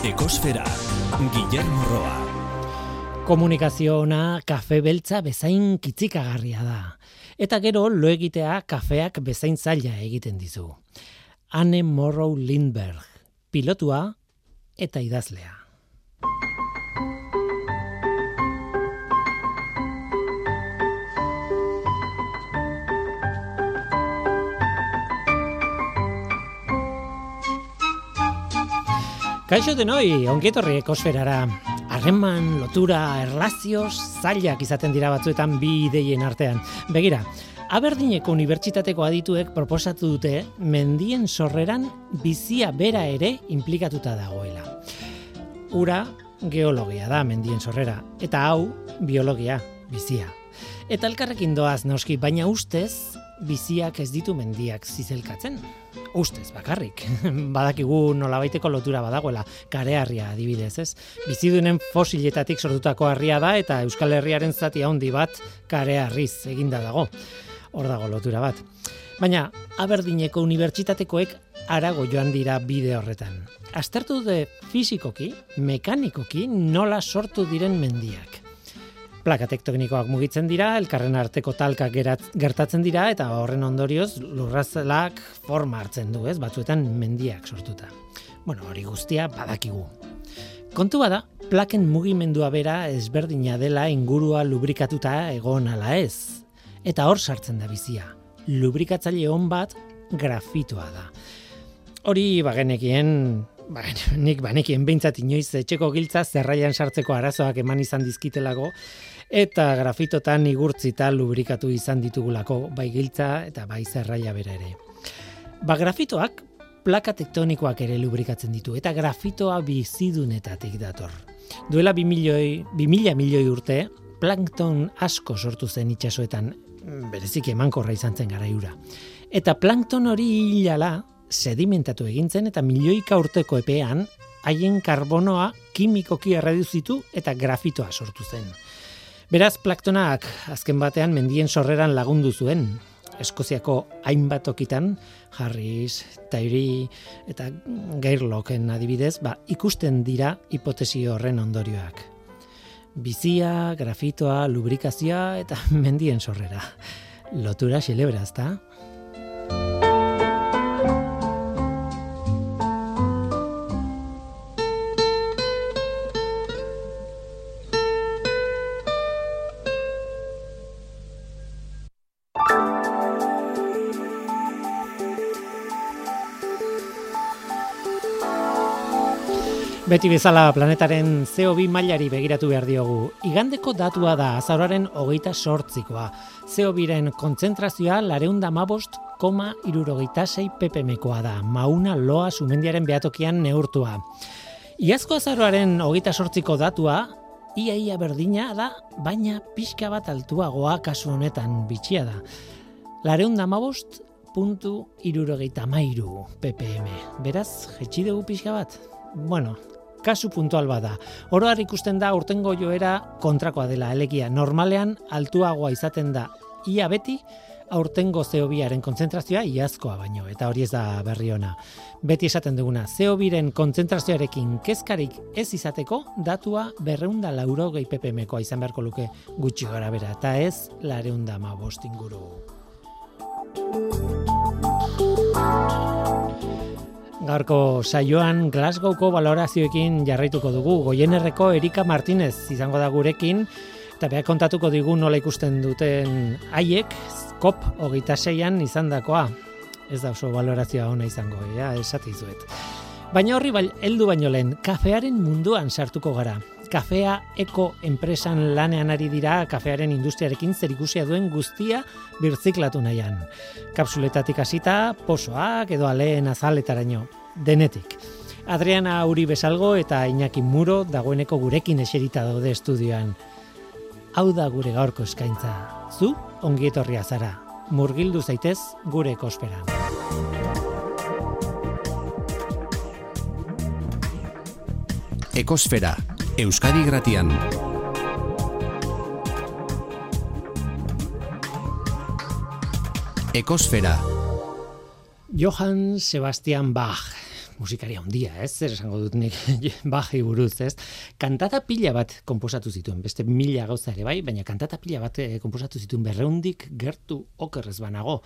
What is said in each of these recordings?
Ekosfera, Guillermo Roa. Komunikazio ona kafe beltza bezain kitzikagarria da. Eta gero lo egitea kafeak bezain zaila egiten dizu. Anne Morrow Lindberg, pilotua eta idazlea. Kaixo denoi, ongietorri ekosferara. Harreman, lotura, erlazioz, zailak izaten dira batzuetan bi ideien artean. Begira, Aberdineko Unibertsitateko adituek proposatu dute mendien sorreran bizia bera ere implikatuta dagoela. Ura, geologia da mendien sorrera, eta hau, biologia, bizia. Eta elkarrekin doaz noski, baina ustez, biziak ez ditu mendiak zizelkatzen. Ustez, bakarrik. Badakigu nolabaiteko lotura badagoela, kareharria adibidez, ez? Bizidunen fosiletatik sortutako harria da eta Euskal Herriaren zati handi bat kareharriz eginda dago. Hor dago lotura bat. Baina, Aberdineko unibertsitatekoek arago joan dira bide horretan. Aztertu dute fizikoki, mekanikoki nola sortu diren mendiak plaka tektonikoak mugitzen dira, elkarren arteko talkak gertatzen dira eta horren ondorioz lurrazelak forma hartzen du, ez? Batzuetan mendiak sortuta. Bueno, hori guztia badakigu. Kontu bada, plaken mugimendua bera ezberdina dela ingurua lubrikatuta egon ala ez. Eta hor sartzen da bizia. Lubrikatzaile on bat grafitoa da. Hori bagenekien, ba, nik banekien behintzat inoiz etxeko giltza zerraian sartzeko arazoak eman izan dizkitelago, eta grafitotan igurtzita lubrikatu izan ditugulako bai giltza eta bai zerraia bera ere. Ba grafitoak plaka tektonikoak ere lubrikatzen ditu eta grafitoa bizidunetatik dator. Duela 2 milioi, 2000 milioi urte, plankton asko sortu zen itsasoetan, berezik emankorra izan zen garaiura. Eta plankton hori hilala sedimentatu egintzen eta milioika urteko epean haien karbonoa kimikoki erreduzitu eta grafitoa sortu zen. Beraz, plaktonak azken batean mendien sorreran lagundu zuen. Eskoziako hainbat okitan, Harris, Tairi eta Gairloken adibidez, ba, ikusten dira hipotesi horren ondorioak. Bizia, grafitoa, lubrikazioa eta mendien sorrera. Lotura xelebra, ezta? Beti bezala planetaren CO2 mailari begiratu behar diogu. Igandeko datua da azararen hogeita sortzikoa. CO2-ren kontzentrazioa lareunda mabost koma irurogeita sei ppmkoa da. Mauna loa sumendiaren behatokian neurtua. Iazko azaroaren hogeita sortziko datua, iaia berdina da, baina pixka bat altuagoa kasu honetan bitxia da. Lareunda mabost puntu irurogeita mairu ppm. Beraz, jetxi dugu pixka bat? Bueno, kasu puntual bada. Oroar ikusten da urtengo joera kontrakoa dela alegia. Normalean altuagoa izaten da ia beti aurtengo zeobiaren kontzentrazioa iazkoa baino, eta hori ez da berri ona. Beti esaten duguna, zeobiren kontzentrazioarekin kezkarik ez izateko, datua berreunda lauro gehi PPMkoa izan beharko luke gutxi gara bera, eta ez lareunda ma bostinguru. Gaurko saioan Glasgowko valorazioekin jarraituko dugu. Goienerreko Erika Martinez izango da gurekin eta beha kontatuko digu nola ikusten duten haiek COP hogeita seian izan dakoa. Ez da oso valorazioa ona izango, ja, esate izuet. Baina horri bai, heldu baino lehen, kafearen munduan sartuko gara. Kafea eko enpresan lanean ari dira kafearen industriarekin zerikusia duen guztia birtziklatu nahian. Kapsuletatik hasita, posoak edo aleen azaletaraino denetik. Adriana Uri Besalgo eta Iñaki Muro dagoeneko gurekin eserita daude estudioan. Hau da gure gaurko eskaintza. Zu ongi etorria zara. Murgildu zaitez gure ekospera. Ekosfera, Euskadi Gratian. Ekosfera. Johann Sebastian Bach musikari handia, ez? Zer esango dut nik baji buruz, ez? Kantata pila bat konposatu zituen, beste mila gauza ere bai, baina kantata pila bat eh, konposatu zituen berreundik gertu okerrez banago.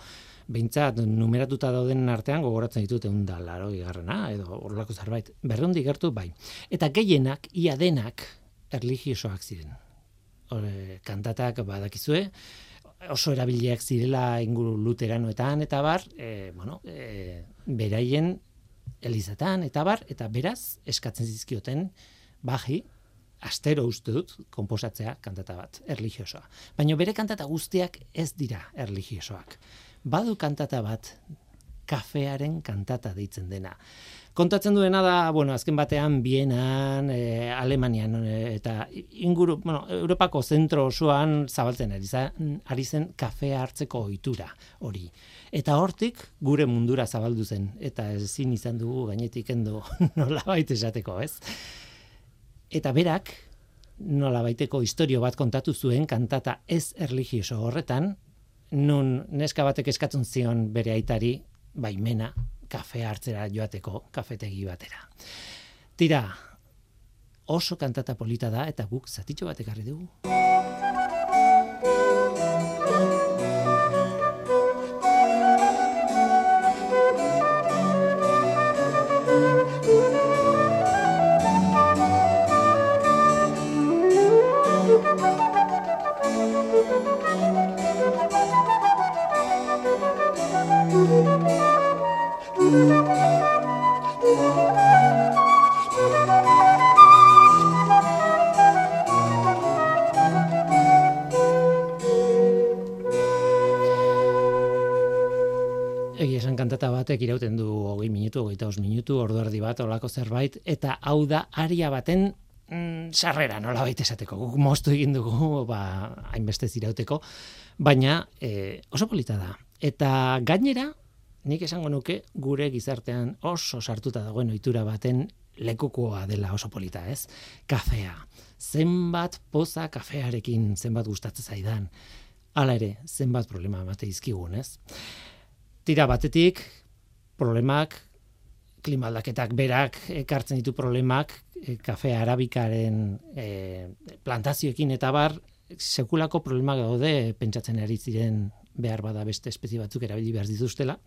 Behintzat, numeratuta dauden artean gogoratzen ditut egun da, laro igarrena, edo horrelako zerbait. Berreundik gertu, bai. Eta gehienak, ia denak, erligiosoak ziren. Hore, kantatak badakizue, oso erabiliak zirela inguru luteranoetan eta bar, e, bueno, e, beraien elizatan eta bar, eta beraz eskatzen zizkioten baji, astero uste dut, komposatzea kantata bat, erligiosoa. Baina bere kantata guztiak ez dira erligiosoak. Badu kantata bat, kafearen kantata deitzen dena. Kontatzen duena da, bueno, azken batean Bienan, e, Alemanian e, eta inguru, bueno, Europako zentro osoan zabaltzen ari ari zen kafea hartzeko ohitura hori. Eta hortik gure mundura zabaldu zen eta ezin izan dugu gainetik endo nolabait esateko, ez? Eta berak nolabaiteko istorio bat kontatu zuen kantata ez erligioso horretan, nun neska batek eskatzen zion bere aitari baimena kafe hartzera joateko kafetegi batera. Tira, oso kantata polita da eta guk zatitxo batek ekarri dugu. Kantata batek irauten du hogei minutu, hogeita os minutu, ordu erdi bat, olako zerbait, eta hau da aria baten mm, sarrera, nola baita esateko, guk moztu egin dugu, ba, hainbeste zirauteko, baina e, oso polita da. Eta gainera, nik esango nuke, gure gizartean oso sartuta dagoen ohitura baten lekukoa dela oso polita, ez? Kafea. Zenbat poza kafearekin zenbat gustatzen zaidan. Hala ere, zenbat problema bate izkigun, ez? Tira batetik problemak klimaldaketak berak ekartzen ditu problemak e, kafe arabikaren e, plantazioekin eta bar sekulako problema gaude pentsatzen ari ziren behar bada beste espezie batzuk erabili behar dituztela.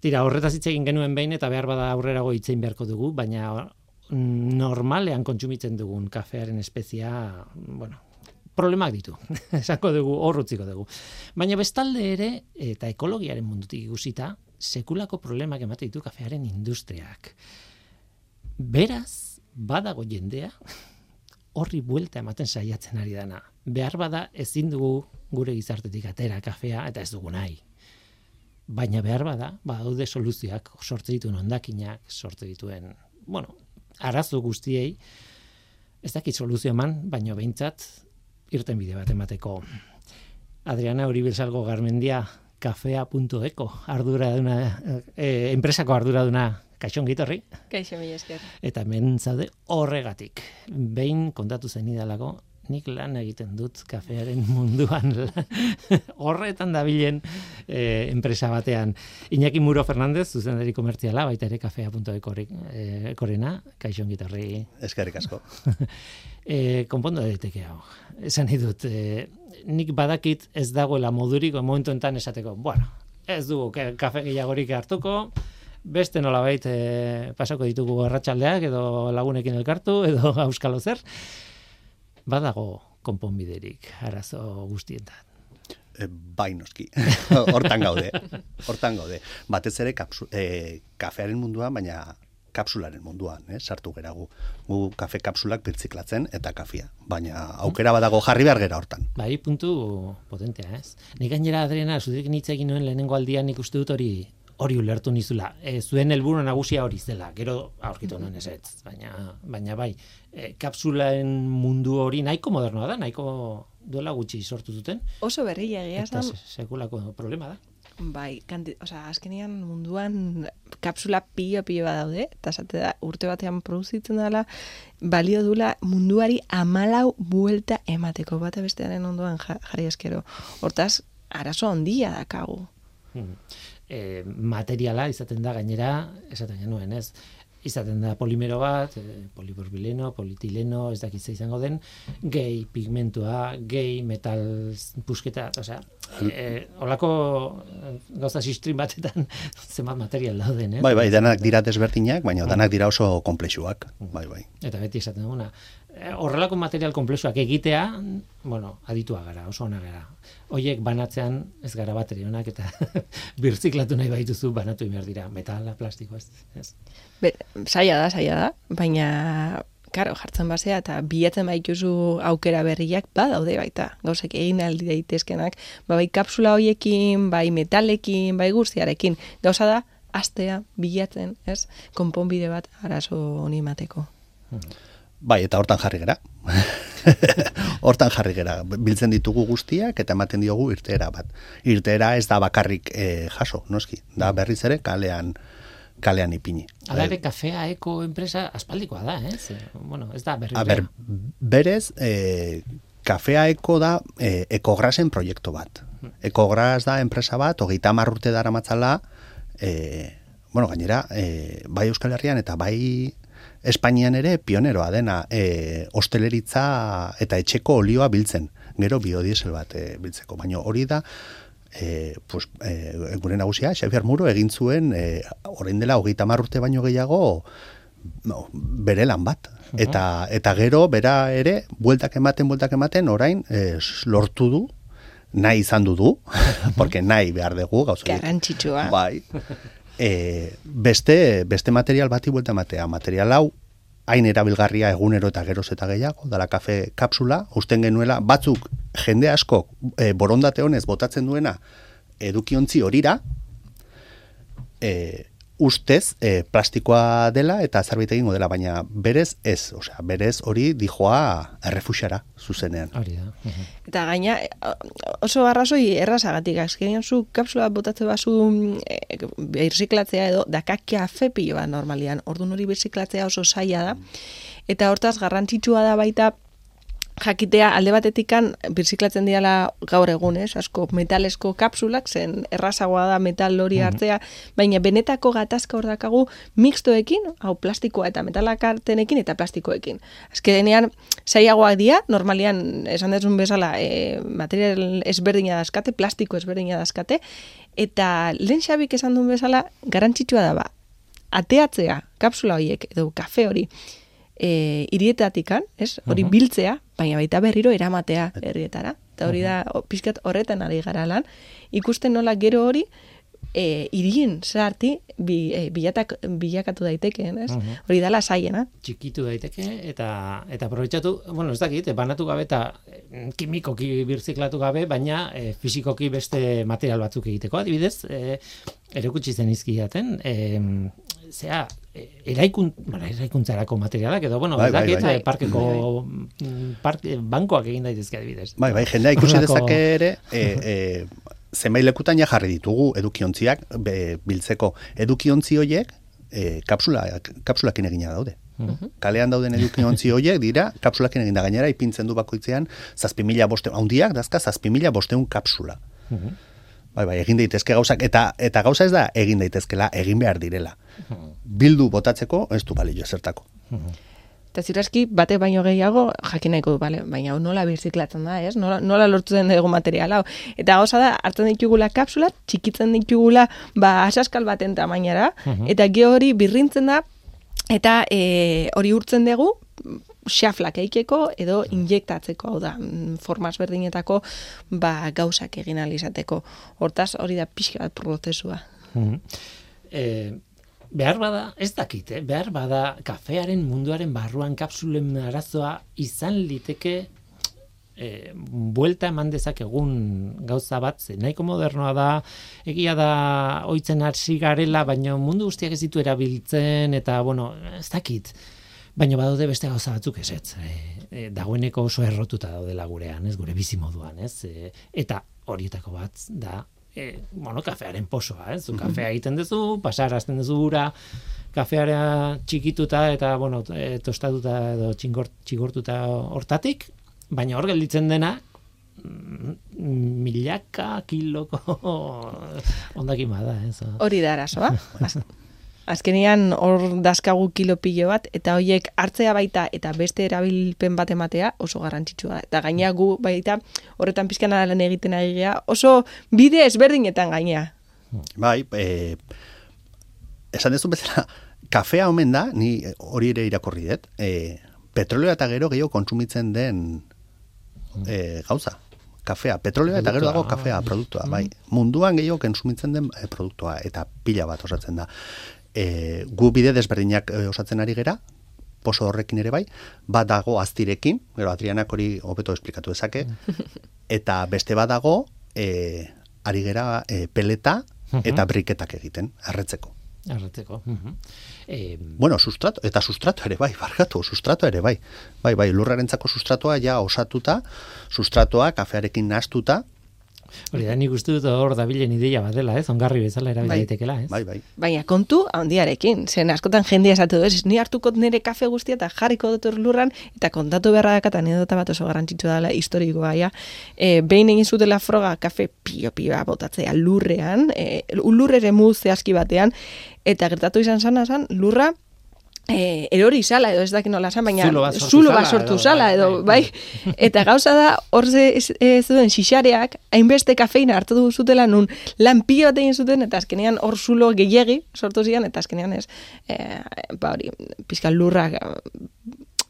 Tira, horretaz hitz egin genuen behin eta behar bada aurrerago hitzein beharko dugu, baina normalean kontsumitzen dugun kafearen espezia, bueno, problemak ditu. Esako dugu, horrutziko dugu. Baina bestalde ere, eta ekologiaren mundutik ikusita, sekulako problemak emate ditu kafearen industriak. Beraz, badago jendea, horri buelta ematen saiatzen ari dana. Behar bada ezin dugu gure gizartetik atera kafea eta ez dugu nahi. Baina behar bada, badaude soluzioak sortze dituen ondakinak, sortze dituen, bueno, arazo guztiei, ez dakit soluzio eman, baina behintzat irten bide bat emateko. Adriana Uribilsalgo Garmendia kafea.eko ardura duna, e, enpresako ardura duna kaixon gitorri. Kaixo mi esker. Eta hemen zaude horregatik. Behin kontatu zen idalako, nik lan egiten dut kafearen munduan horretan dabilen e, enpresa batean. Iñaki Muro Fernandez, zuzendari komertziala, baita ere kafea.eko e, korena, kaixon gitorri. Eskerrik asko. e, konpondo daiteke hau. Esan dut, e, nik badakit ez dagoela moduriko momentu enten esateko, bueno, ez dugu kafe gehiagorik hartuko, beste nola bait e, pasako ditugu erratxaldeak edo lagunekin elkartu edo auskalo zer, badago konponbiderik arazo guztientan. E, bai noski, hortan gaude, hortan gaude. Batez ere kapsu, e, kafearen munduan, baina kapsularen munduan, eh, sartu gera gu. Gu kafe kapsulak birtziklatzen eta kafia. Baina aukera badago jarri behar gera hortan. Bai, puntu potentea, ez? Nik gainera Adriana, zudik nitza egin nuen lehenengo aldian nik uste dut hori hori ulertu nizula. E, zuen helburu nagusia hori zela, gero aurkitu nuen ez ez. Baina, baina bai, e, kapsulaen mundu hori nahiko modernoa da, nahiko duela gutxi sortu zuten. Oso berria egia Eta sekulako problema da. Bai, kanti, sea, azkenian munduan kapsula pilo pilo bat daude, eta zate da, urte batean produzitzen dela, balio dula munduari amalau buelta emateko bate bestearen ondoan jarri eskero. Hortaz, arazo handia dakagu. Hmm. E, materiala izaten da gainera, esaten genuen, ez? izaten da polimero bat, e, poliborbileno, polietileno, ez dakit izango den, gehi pigmentua, gehi metal pusketa, osea, e, olako eh, gauza sistrin batetan zenbat material dauden, eh? Bai, bai, danak dira desberdinak, baina danak dira oso komplexuak. Bai, bai. Eta beti esaten duguna, eh, horrelako material konplexuak egitea, bueno, aditua gara, oso ona gara. Hoiek banatzean ez gara bateri onak eta birziklatu nahi baituzu banatu behar dira, metala, plastiko, ez. ez. Be, saia da, saia da, baina Karo, jartzen basea eta bilatzen baituzu aukera berriak badaude baita. Gauzek egin aldi daitezkenak, ba, bai kapsula hoiekin, bai metalekin, bai guztiarekin. Gauza da, astea, bilatzen, ez? Konponbide bat arazo honi mateko. Bai, eta hortan jarri gera. hortan jarri gera. Biltzen ditugu guztiak eta ematen diogu irteera bat. Irteera ez da bakarrik eh, jaso, noski. Da berriz ere kalean kalean ipini. Hala ere, kafea eko enpresa aspaldikoa da, ez? Bueno, ez da berri. A ber, berez, e, kafea eko da e, ekograsen proiektu bat. Ekogras da enpresa bat, hogeita marrurte dara matzala, e, bueno, gainera, e, bai Euskal Herrian eta bai Espainian ere pioneroa dena e, osteleritza eta etxeko olioa biltzen, gero biodiesel bat e, biltzeko, baina hori da e, pues, e, gure nagusia, Xavier Muro egin zuen e, orain dela hogeita urte baino gehiago no, bere lan bat. Eta, eta gero, bera ere, bueltak ematen, bueltak ematen, orain e, lortu du, nahi izan du du, porque nahi behar dugu, gauza. Garrantzitsua. Bai. E, beste, beste material bati buelta ematea. Material hau, hain erabilgarria egunero eta geroz eta gehiago, dala kafe kapsula, usten genuela, batzuk jende asko e, borondate honez botatzen duena edukiontzi horira, e, ustez e, plastikoa dela eta zerbait egingo dela, baina berez ez, osea, berez hori dijoa errefuxara zuzenean. Hori da. Eta gaina, oso arrazoi errazagatik, azkenean zu kapsula botatze bazu e, birziklatzea edo dakakia fepio normalian, orduan hori birziklatzea oso zaila da, eta hortaz garrantzitsua da baita jakitea alde batetikan birziklatzen diala gaur egun, ez? Asko metalesko kapsulak zen errazagoa da metal hori hartzea, baina benetako gatazka hor dakagu mixtoekin, hau plastikoa eta metalakartenekin eta plastikoekin. Azkenean saiagoak dira, normalian esan dezun bezala e, material ezberdina dazkate, plastiko ezberdina dazkate, eta lehen xabik esan duen bezala garantzitsua da ba, ateatzea kapsula horiek edo kafe hori, e, irietatikan, ez? Hori biltzea, baina baita berriro eramatea herrietara. Eta hori da, o, pixkat horretan ari gara lan. Ikusten nola gero hori, e, irien sarti bi, e, bilatak, bilakatu daitekeen, ez? Hori dala saiena. Txikitu daiteke eta eta aprobetxatu, bueno, ez dakit, banatu gabe eta eh, kimikoki birziklatu gabe, baina e, fisikoki beste material batzuk egiteko. Adibidez, e, erakutsi zen izkiaten, e, zea, e, eraikun, bueno, eraikuntzarako materialak, edo, bueno, Bai, ez bai, dakit, bai. eh, parkeko mm, parke, bankoak egin daitezke adibidez. Bai, bai, jendea ikusi dezake ere, e, e, zenbait lekutan ja jarri ditugu edukiontziak be, biltzeko. Edukiontzi horiek e, kapsula, kapsulakin egina daude. Kalean dauden edukiontzi horiek dira kapsulakin eginda gainera ipintzen du bakoitzean zazpi mila boste, handiak dazka zazpi mila bosteun kapsula. Bai, bai, egin daitezke gauzak, eta eta gauza ez da egin daitezkela, egin behar direla. Bildu botatzeko, ez du balio zertako. Eta zirazki, bate baino gehiago, jakin nahiko du, bale, baina nola birziklatzen da, ez? Nola, nola lortu den dugu material hau. Eta gauza da, hartzen ditugula kapsula, txikitzen ditugula, ba, asaskal baten tamainara, eta ge hori birrintzen da, eta e, hori urtzen dugu, xaflak eikeko edo injektatzeko, hau da, mm, formas berdinetako ba, gauzak egin ahal izateko. Hortaz, hori da pixka bat prozesua. Mhm. E, behar bada, ez dakit, eh? behar bada kafearen munduaren barruan kapsulen arazoa izan liteke e, buelta eman dezakegun gauza bat, ze nahiko modernoa da, egia da oitzen hasi garela, baina mundu guztiak ez ditu erabiltzen, eta, bueno, ez dakit, baina badaude beste gauza batzuk esetz. E, e, dagoeneko oso errotuta daudela gurean, ez, gure bizi moduan, ez, e, eta horietako bat da e, bueno, kafearen posoa, ez? Zu kafea egiten duzu, pasarazten duzu ura, kafeara txikituta eta, bueno, e, tostatuta edo txingort, txigortuta hortatik, baina hor gelditzen dena, mm, milaka kiloko ondakin bada, ez? Hori da arazoa. Az- Azkenean hor daskagu kilo pilo bat, eta horiek hartzea baita eta beste erabilpen bat ematea oso garrantzitsua. da. Eta gaina gu baita horretan pizkan lan egiten ari gea, oso bide ezberdinetan gainea. Bai, e, esan dezu bezala, kafea omen da, ni hori ere irakorri dut, e, petroleo eta gero gehiago kontsumitzen den e, gauza. Kafea, petroleo eta gero dago kafea, produktua, bai. Munduan gehiago kontsumitzen den e, produktua, eta pila bat osatzen da. E, gu bide desberdinak e, osatzen ari gera, poso horrekin ere bai, bat dago aztirekin, gero Adrianak hori hobeto esplikatu dezake, eta beste bat dago, e, ari gera e, peleta eta briketak egiten. Arretzeko. Mhm. Eh, Bueno, sustrato, eta sustrato ere bai, barkatu, sustrato ere bai. Bai, bai, lurrarentzako sustratoa ja osatuta, sustratoa kafearekin nahastuta, hori da, nik uste dut hor dabilen ideia bat dela, ez? Ongarri bezala erabil Bai. daitekela, ez? bai, bai. Baina kontu handiarekin, zen askotan jendea esatu du, ez, ni hartuko nire kafe guztia eta jarriko dut lurran, eta kontatu beharra dakat anedota bat oso garrantzitsua dela historikoa, ja. E, behin egin zutela froga kafe pio-pioa botatzea lurrean, e, lur ere mu zehazki batean, eta gertatu izan sana zan, lurra E, erori zala edo ez dakit nola zan, baina Zulo bat sortu zulo bat sortu edo, zala bai, edo, bai, bai, eta gauza da, hor ze, ez- ez zuen xixareak, hainbeste kafeina hartu du zutela nun lan pilo bat egin zuten, eta azkenean hor zulo gehiegi sortu zian, eta azkenean ez, e, ba hori, pizka lurrak,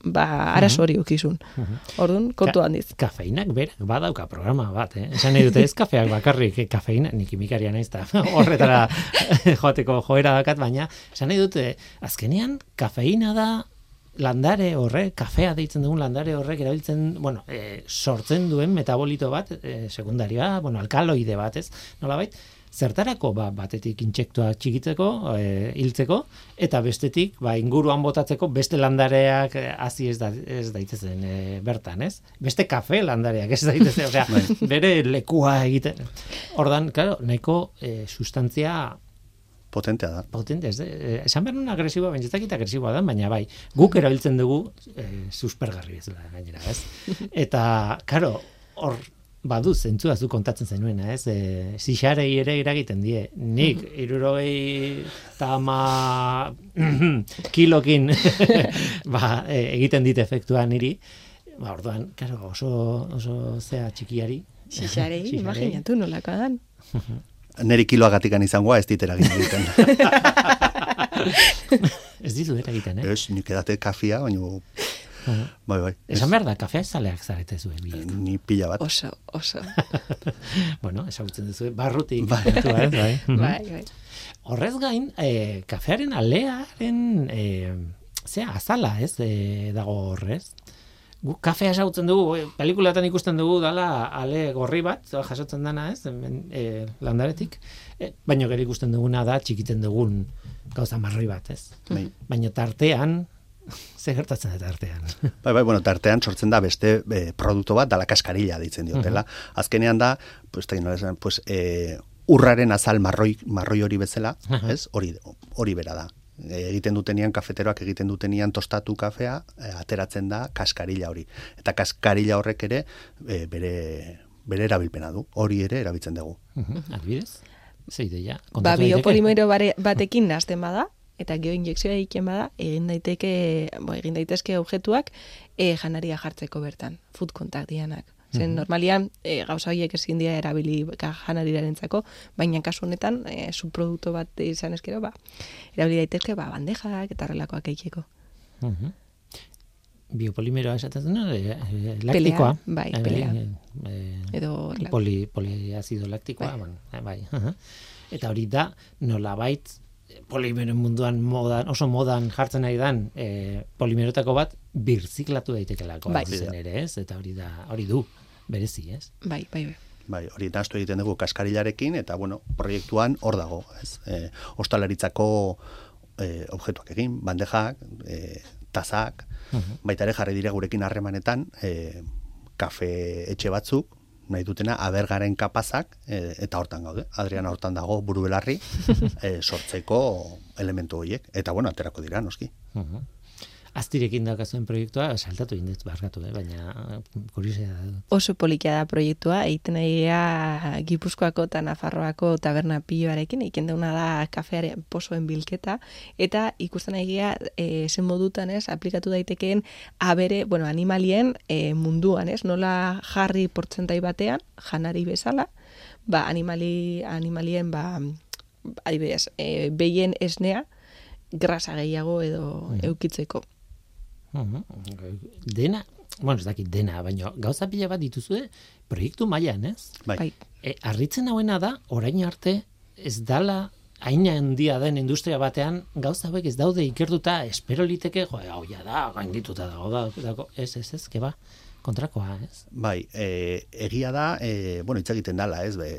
ba, arazo hori ukizun. Orduan, kontu Ka- handiz. Kafeinak berak badauka programa bat, eh? Esan nahi dute ez kafeak bakarrik, eh, kafeina, nik kimikaria naiz eta horretara joateko joera dakat, baina esan nahi dute, azkenean kafeina da landare horrek, kafea deitzen dugun landare horrek erabiltzen, bueno, e, sortzen duen metabolito bat, e, sekundarioa, bueno, alkaloide bat, ez, nolabait, zertarako ba, batetik intsektuak txikitzeko, e, hiltzeko, eta bestetik ba, inguruan botatzeko beste landareak e, hazi ez, da, ez daitezen e, bertan, ez? Beste kafe landareak ez daitezen, osea, bere lekua egiten. Ordan, claro, nahiko e, sustantzia Potentea da. potente, ez, eh, esan behar nun agresiboa, baina ez agresiboa da, baina bai, guk erabiltzen dugu eh, suspergarri bezala gainera, ez? Eta, karo, hor badu zentzua zu kontatzen zenuena, ez? E, zixarei ere eragiten die. Nik, irurogei tama kilokin ba, e, egiten dit efektua niri, ba, orduan, karo, oso, oso zea txikiari. Xixarei. imaginatu nolako dan. Neri kiloagatikan izangoa ez dit eragin egiten. Ez dizu eragiten, eh? Ez, nik edate kafia, baina... Bai, bai. Esan behar da, kafea zaleak zarete zuen biek. ni pila bat. Oso, oso. bueno, ezagutzen duzu, barrutik. Bai. kontua, ez, bai. Mhm. bai, bai. Horrez gain, e, kafearen alearen, e, zea, azala, ez, e, dago horrez. Gu kafea ezagutzen dugu, e, pelikulatan ikusten dugu dala ale gorri bat, jasotzen dana, ez, hemen, e, landaretik, e, baina gero ikusten duguna da txikitzen dugun gauza marroi bat, ez. Bai. Baina tartean, ze gertatzen da tartean. Bai, bai, bueno, tartean sortzen da beste e, produktu bat, dala kaskarilla deitzen diotela. Azkenean da, pues, esan, pues, e, urraren azal marroi, marroi hori bezala, Aha. ez? Hori, hori bera da. E, egiten dutenian, kafeteroak egiten dutenian tostatu kafea, e, ateratzen da kaskarilla hori. Eta kaskarilla horrek ere e, bere, bere erabilpena du. Hori ere erabiltzen dugu. Mhm, Adibidez? Ze ideia? Ba, biopolimero batekin nazten bada, eta geoinjekzioa egiten bada, egin daiteke, bo, egin daitezke objektuak e, janaria jartzeko bertan, food contact dianak. Zen, normalian, e, gauza horiek ezin dira erabili ka- janariarentzako, baina kasu honetan, e, subprodukto bat izan eskero, ba, erabili daitezke, ba, bandejak eta relakoak egiteko. Mhm. Biopolimeroa esaten dena, e, e, laktikoa. bai, Eh, pelea. eh, Edo poli, poliazido laktikoa, Bai. eh, bai. Eta hori da, nolabait, eh, polimeren munduan modan, oso modan jartzen nahi dan, e, polimerotako bat birziklatu daitekelako Bai. zuzen ere, ez? Eta hori da, hori du, berezi, ez? Bai, bai, bai. Bai, hori nahastu egiten dugu kaskarilarekin, eta bueno, proiektuan hor dago, ez? E, ostalaritzako e, objektuak egin, bandejak, e, tazak, baita ere jarri dire gurekin harremanetan, e, kafe etxe batzuk, nahi dutena, abergaren kapazak, e, eta hortan gaude, Adriana hortan dago buru belarri, e, sortzeko elementu horiek, eta bueno, aterako dira, noski. Mhm. Aztirekin daukazuen proiektua, saltatu indez, barkatu, eh? baina kuriosia da. Oso polikia da proiektua, egiten egia Gipuzkoako eta Nafarroako taberna piloarekin, egiten deuna da kafearen posoen bilketa, eta ikusten egia e, zen modutan ez, aplikatu daitekeen abere, bueno, animalien e, munduan ez, nola jarri portzentai batean, janari bezala, ba, animali, animalien, ba, adibidez, e, behien esnea, grasa gehiago edo Mm. eukitzeko. Mhm. Dena, bueno, ez dakit dena, baina gauza pila bat dituzue proiektu mailan, ez? Bai. Bai. E, arritzen hauena da, orain arte, ez dala hain handia den industria batean, gauza hauek ez daude ikertuta, espero liteke, jo, hau ja da, gaindituta dago, da, dago, ez, ez, ez, keba, kontrakoa, ez? Bai, e, egia da, e, bueno, hitz egiten dala, ez, be,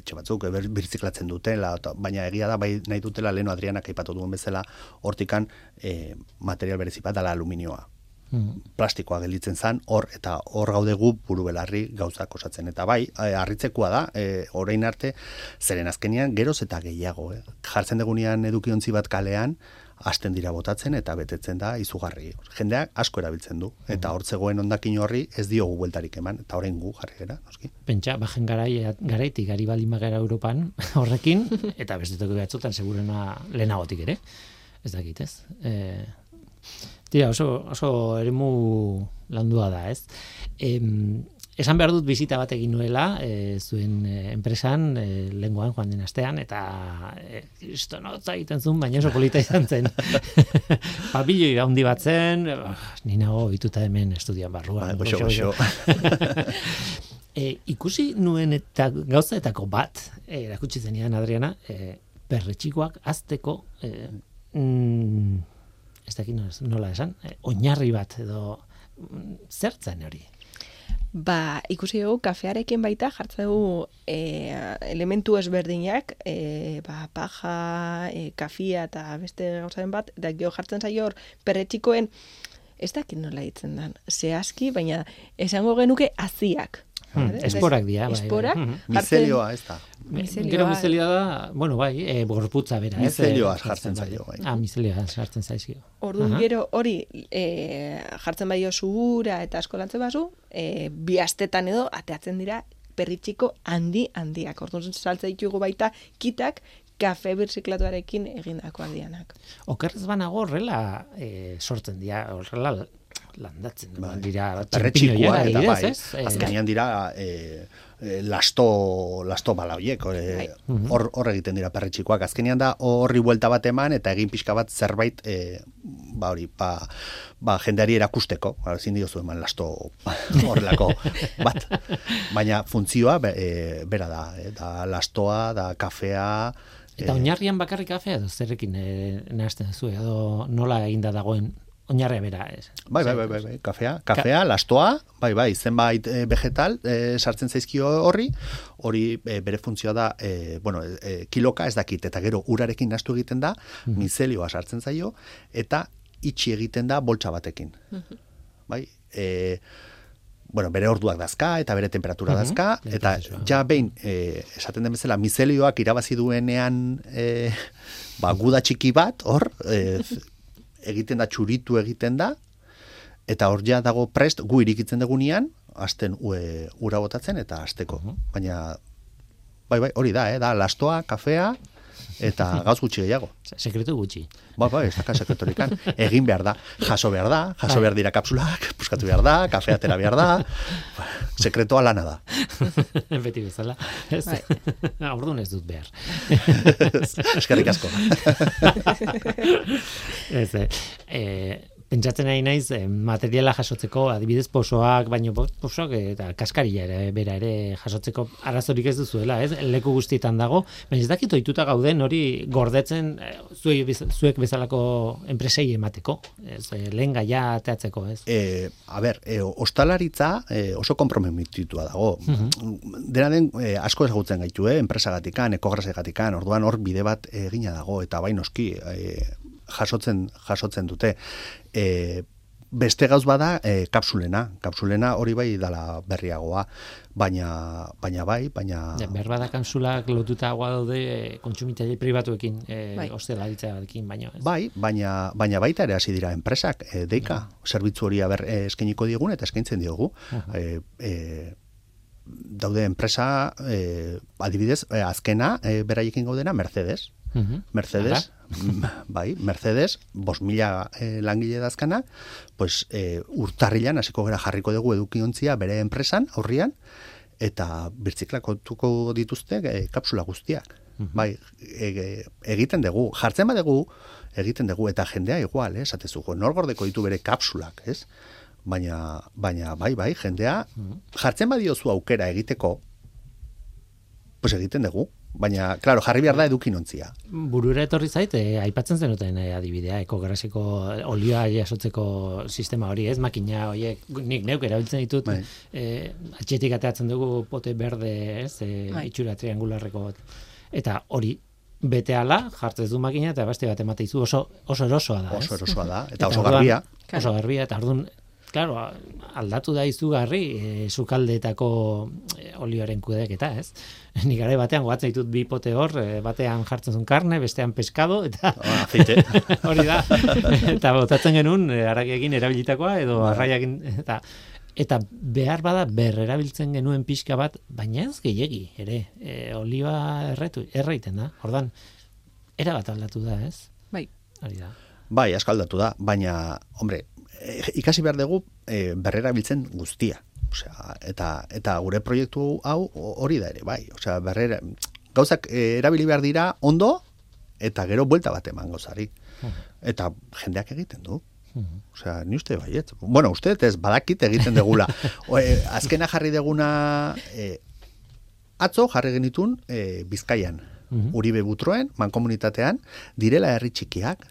etxe batzuk e, ber- birziklatzen dutela, baina egia da, bai nahi dutela leno Adrianak aipatu duen bezala, hortikan e, material berezi bat dala aluminioa. Mhm. plastikoa gelditzen zan, hor eta hor gaude gu buru belarri gauzak osatzen. Eta bai, e, harritzekoa da, e, orain arte, zeren azkenean geroz eta gehiago. Eh? Jartzen degunean edukiontzi bat kalean, hasten dira botatzen eta betetzen da izugarri. Jendeak asko erabiltzen du. Eta hor zegoen ondakin horri ez diogu bueltarik eman. Eta orain gu jarri gara, noski. Pentsa, bajen garai, garaitik, gari baldin bagara Europan horrekin, eta beste toki batzutan segurena lehenagotik ere. Ez dakit, ez? E, tira, oso, oso eremu landua da, ez? Em, esan behar dut bizita bat egin nuela, e, zuen e, enpresan, e, lenguan joan den astean, eta e, kristonotza egiten zuen, baina oso polita izan zen. Pabilioi handi bat zen, oh, ni nago ohituta hemen estudian barruan. Ba, goxo, goxo. E, ikusi nuen eta gauzaetako bat, e, erakutsi zenidan Adriana, e, perretxikoak azteko, e, mm, ez dakit nola, nola esan, e, oinarri bat edo mm, zertzen hori. Ba, ikusi dugu, kafearekin baita jartzen dugu e, elementu ezberdinak, e, ba, paja, e, kafia eta beste gauzaren bat, eta gero jartzen zaio hor perretxikoen, ez dakit nola ditzen dan, zehazki, baina esango genuke aziak. Hmm, esporak dira, bai, bai. Esporak, Mhm. jartzen- Mizelioa, ez da. Mizelioa. Gero mizelioa da, bueno, bai, e, gorputza bera. ez, Mizelioa e, jartzen zaio, bai. Ah, mizelioa jartzen zaizkio. Orduan Aha. gero hori e, jartzen baio ura eta askolantzen bazu, e, bi astetan edo ateatzen dira perritxiko handi handiak. Orduan saltza ditugu baita kitak kafe birziklatuarekin egindakoak dianak. Okerrez banago horrela e, sortzen dira, horrela landatzen Bai. dira Perretxikoak eta bai, azkenean dira e, e, lasto, lasto bala hoiek, e, hor, hor egiten dira perretxikoak. Azkenean da horri buelta bat eman eta egin pixka bat zerbait e, ba hori, ba, ba jendeari erakusteko, ba, ezin diozu eman lasto horrelako bat. Baina funtzioa be, e, bera da, e, da lastoa, da kafea, Eta oinarrian bakarrik kafea edo zerrekin e, nahazten zu edo nola eginda dagoen oinarria bera, ez? Bai, bai, bai, bai, bai, kafea, kafea, lastoa, bai, bai, zenbait e, vegetal e, sartzen zaizkio horri, hori e, bere funtzioa da, e, bueno, e, kiloka ez dakit, eta gero urarekin nastu egiten da, mizelioa sartzen zaio, eta itxi egiten da boltsa batekin. Bai, e, bueno, bere orduak dazka, eta bere temperatura Mhm, dazka, eta ja behin, e, esaten den bezala, mizelioak irabazi duenean, e, ba, guda txiki bat, hor, e, egiten da txuritu egiten da, eta hor ja dago prest gu irikitzen degunean, hasten ura botatzen eta hasteko. Baina bai bai, hori da, eh, da lastoa, kafea eta gauz gutxi gehiago. Sekretu gutxi. Bai, bai, ez daka sekretorikan. Egin behar da, jaso behar da, jaso Bai. behar dira kapsulak, puskatu behar da, kafea atera behar da, sekretoa lana da. Beti bezala. Ez? Bai. Orduan ez dut behar. Eskerrik asko. Ez, eh, eh, pentsatzen nahi naiz eh, materiala jasotzeko adibidez posoak, baino po- posoak eta kaskaria ere bera ere jasotzeko arazorik ez duzuela, ez? Leku guztietan dago, baina ez dakit ohituta gauden hori gordetzen eh, zuei zuek bezalako enpresei emateko, ez? Eh, lehen gaia ateatzeko, ez? E, a ber, e, ostalaritza e, oso komprometitua dago. Dena den e, asko ezagutzen gaitu, eh? enpresagatikan, ekograsegatikan, orduan hor bide bat egina dago, eta bai noski, e, jasotzen, jasotzen dute. E, beste gauz bada e, kapsulena, kapsulena hori bai dala berriagoa, baina baina bai, baina Ja, behar bada kansulak lotuta agua daude eh, kontsumitzaile pribatuekin, e, Bai. ostelaritzarekin baino, ez? Bai, baina, baina baita ere hasi dira enpresak, e, deika, zerbitzu hori aber, e, eskainiko digun eta eskaintzen diogu. E, e, daude enpresa, e, adibidez, e, azkena, e, beraiekin gaudena, Mercedes. Mhm. Mercedes, mm, bai, Mercedes, bos mila e, langile dazkana, pues, e, urtarrilan hasiko gara jarriko dugu edukiontzia bere enpresan, aurrian, eta birtziklak kontuko dituzte e, kapsula guztiak. Bai, e, e, egiten dugu, jartzen badugu, egiten dugu, eta jendea igual, eh, esatezu, nor gordeko ditu bere kapsulak, ez? Baina, baina, bai, bai, jendea, jartzen badiozu aukera egiteko, pues egiten dugu. Baina, claro, jarri behar da edukinontzia. Burura etorri zait, eh, aipatzen zenuten eh, adibidea, ekograsiko olioa jasotzeko sistema hori, ez makina horiek, nik neuk erabiltzen ditut, Bai. eh, atxetik ateatzen dugu pote berde, ez, eh, Bai. itxura triangularreko, eta hori bete ala, jartzez du makina, eta beste bat emate izu, oso, oso erosoa da, ez? Oso erosoa da, eta oso orduan- garbia. Oso garbia, eta orduan, claro, aldatu da izugarri e, sukaldeetako e, olioaren kudeaketa, ez? Nik gara batean goatzen ditut bi pote hor, e, batean jartzen zuen karne, bestean pescado, eta aceite. hori da. eta botatzen genuen, e, haragiekin erabilitakoa, edo Bai. arraiakin, eta eta behar bada ber erabiltzen genuen pixka bat, baina ez gehiegi, ere, e, olioa erretu, erraiten da, ordan, era bat aldatu da, ez? Bai. Hori da. Bai, askaldatu da, baina, hombre, ikasi behar dugu eh, berrera biltzen guztia. Osea, eta, eta gure proiektu hau hori da ere, bai. Osea, berrera, gauzak eh, erabili behar dira ondo, eta gero buelta bat eman gauzari. Eta jendeak egiten du. Osea, ni uste baiet. Bueno, uste ez badakit egiten degula. O, eh, azkena jarri deguna eh, atzo jarri genitun eh, Bizkaian. Uribe Butroen, mankomunitatean, direla herri txikiak,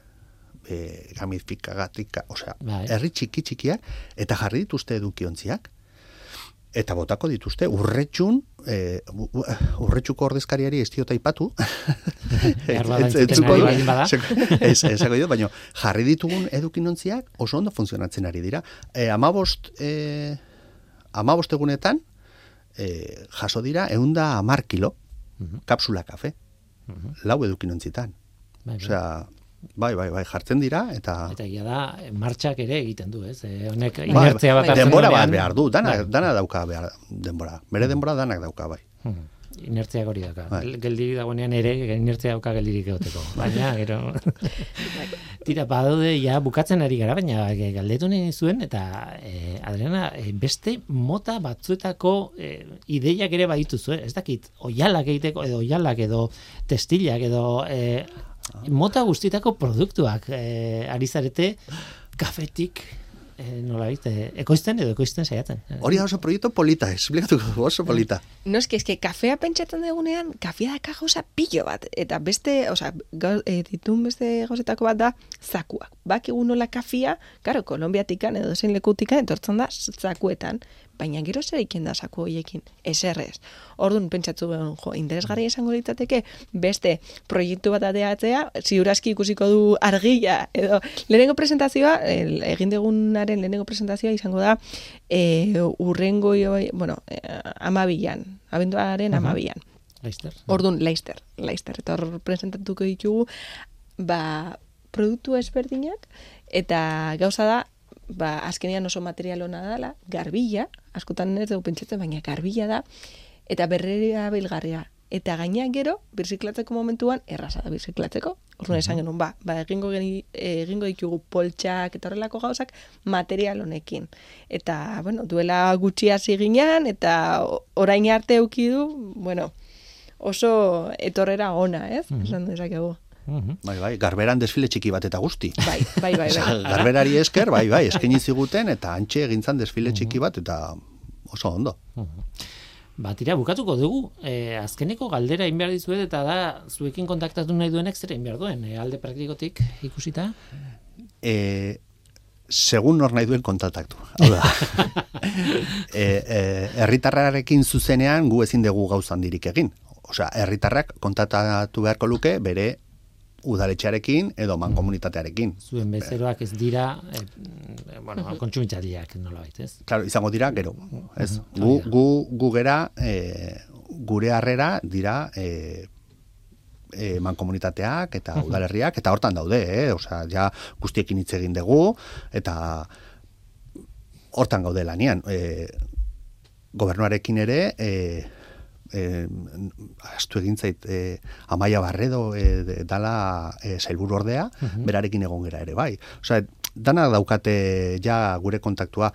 e, gamifikatika, osea, Bai. herri txiki txikiak, eta jarri dituzte edukiontziak, eta botako dituzte, urretxun, e, urretxuko ordezkariari ez diota ipatu, Ez- entzuko du. esako dut, baina jarri ditugun edukinontziak oso ondo funtzionatzen ari dira. E, amabost, e, amabost egunetan, e, jaso dira, eunda amar kilo, kapsula kafe, lau edukinontzietan. Bai, bai. Osea, bai, bai, bai, jartzen dira, eta... Eta egia da, martxak ere egiten du, ez? E, honek Bai, inertzia bat bai. hartzen denbora bat behar du, dana, Bai. dana dauka behar denbora. Bere denbora danak dauka, bai. Hmm. Inertziak hori dauka. Bai. Geldirik dagoenean ere, inertzia dauka geldirik egoteko. Baina, gero... Tira, badaude, ja, bukatzen ari gara, baina e, galdetu nahi zuen, eta e, Adriana, e, beste mota batzuetako e, ideiak ere badituzu, eh? ez dakit, oialak egiteko, edo oialak, edo testilak, edo e, mota guztietako produktuak e, ari zarete kafetik, e, nola e, ekoizten edo ekoizten saiatzen. Hori oso proiektu polita, esplikatuko dugu, oso polita. No, eske, eske, kafea pentsatzen dugunean, kafea da gauza pilo bat. Eta beste, osea, gau- e, ditun beste gauzetako bat da, zakuak. Bakigu nola kafia, karo, Kolombiatikan edo zein lekutikan etortzen da zakuetan. Baina gero zer egiten da zaku horiekin, eserrez. Orduan pentsatzu jo, interesgarria izango litzateke beste proiektu bat ateatzea, ziurazki ikusiko du argia, edo lehenengo presentazioa, el, egin dugunaren lehenengo presentazioa izango da, e, urrengo, bueno, e, amabilan, abenduaren amabilan. Leister? Orduan, Leister, Leister. Eta hor presentatuko ditugu, ba, produktu ezberdinak, eta gauza da, ba, azkenean oso material ona dela, garbila, askotan ez dugu pentsatzen, baina garbila da, eta berreria bilgarria. Eta gaina gero, birziklatzeko momentuan, erraza da birziklatzeko. Orduan esan genuen, ba, ba egingo, geni, egingo ditugu poltsak eta horrelako gauzak material honekin. Eta, bueno, duela gutxi hasi ginean, eta orain arte euki du, bueno, oso etorrera ona, ez? Esan dezakegu. Mhm. Bai, bai, garberan desfile txiki bat eta guzti. Bai, bai, bai, bai. garberari esker, bai, bai, eskaini ziguten eta antxe egintzan desfile txiki bat eta oso ondo. Ba, tira, bukatuko dugu. E, azkeneko galdera egin behar dizuet eta da, zuekin kontaktatu nahi duenek zer egin behar duen, e, alde praktikotik ikusita. E, segun nor nahi duen kontaktatu. Hau da. e, e, herritarrarekin zuzenean gu ezin dugu gauza handirik egin. Osea, herritarrak kontaktatu beharko luke bere udaletxearekin edo mankomunitatearekin. Zuen bezeroak ez dira, e, bueno, kontsumitzariak nola ez? Claro, izango dira, gero, ez? Gu, gu, gu gera, e, gure harrera dira e, e, mankomunitateak eta udalerriak, eta hortan daude, eh? Osa, ja guztiekin hitz egin dugu, eta hortan gaude lanian. E, gobernuarekin ere, e, e, astu egin zait e, Amaia Barredo e, dala e, zailburu ordea, berarekin egon gera ere, bai. Osa, dana daukate ja gure kontaktua.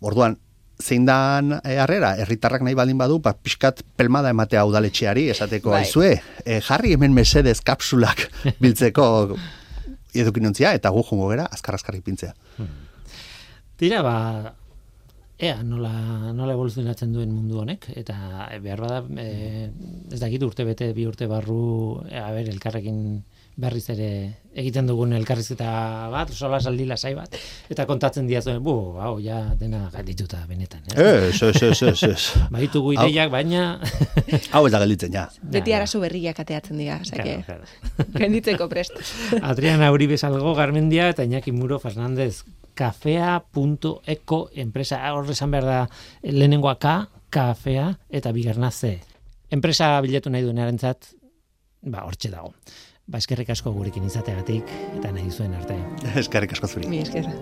Orduan, zein dan e, harrera, herritarrak nahi baldin badu, ba, pixkat pelmada ematea udaletxeari, esateko Bai. aizue, e, jarri hemen mesedez kapsulak biltzeko edukinontzia, eta gu jongo gera, azkar-azkar ipintzea. Tira, ba, ea, nola, nola evoluzionatzen duen mundu honek, eta behar bada, e, ez dakit urte bete, bi urte barru, e, a ber, elkarrekin berriz ere egiten dugun elkarrizketa bat, sola saldi lasai bat, eta kontatzen diazuen, bu, hau, ja, dena galdituta benetan, ez? Ez, ez, ez, ez, ez. Baditugu ideiak, baina... Hau ez da gelditzen, ja. Beti arazo berriak ateatzen dira, osake, Claro, claro. genditzeko prest. Adriana Uribe Salgo Garmendia eta Iñaki Muro Fernández kafea.eko enpresa hor esan behar da lehenengoa K, kafea eta bigarna C. Enpresa biletu nahi duenarentzat ba hortxe dago. Ba eskerrik asko gurekin izateagatik eta nahi zuen arte. Eskerrik asko zuri. Mi esker.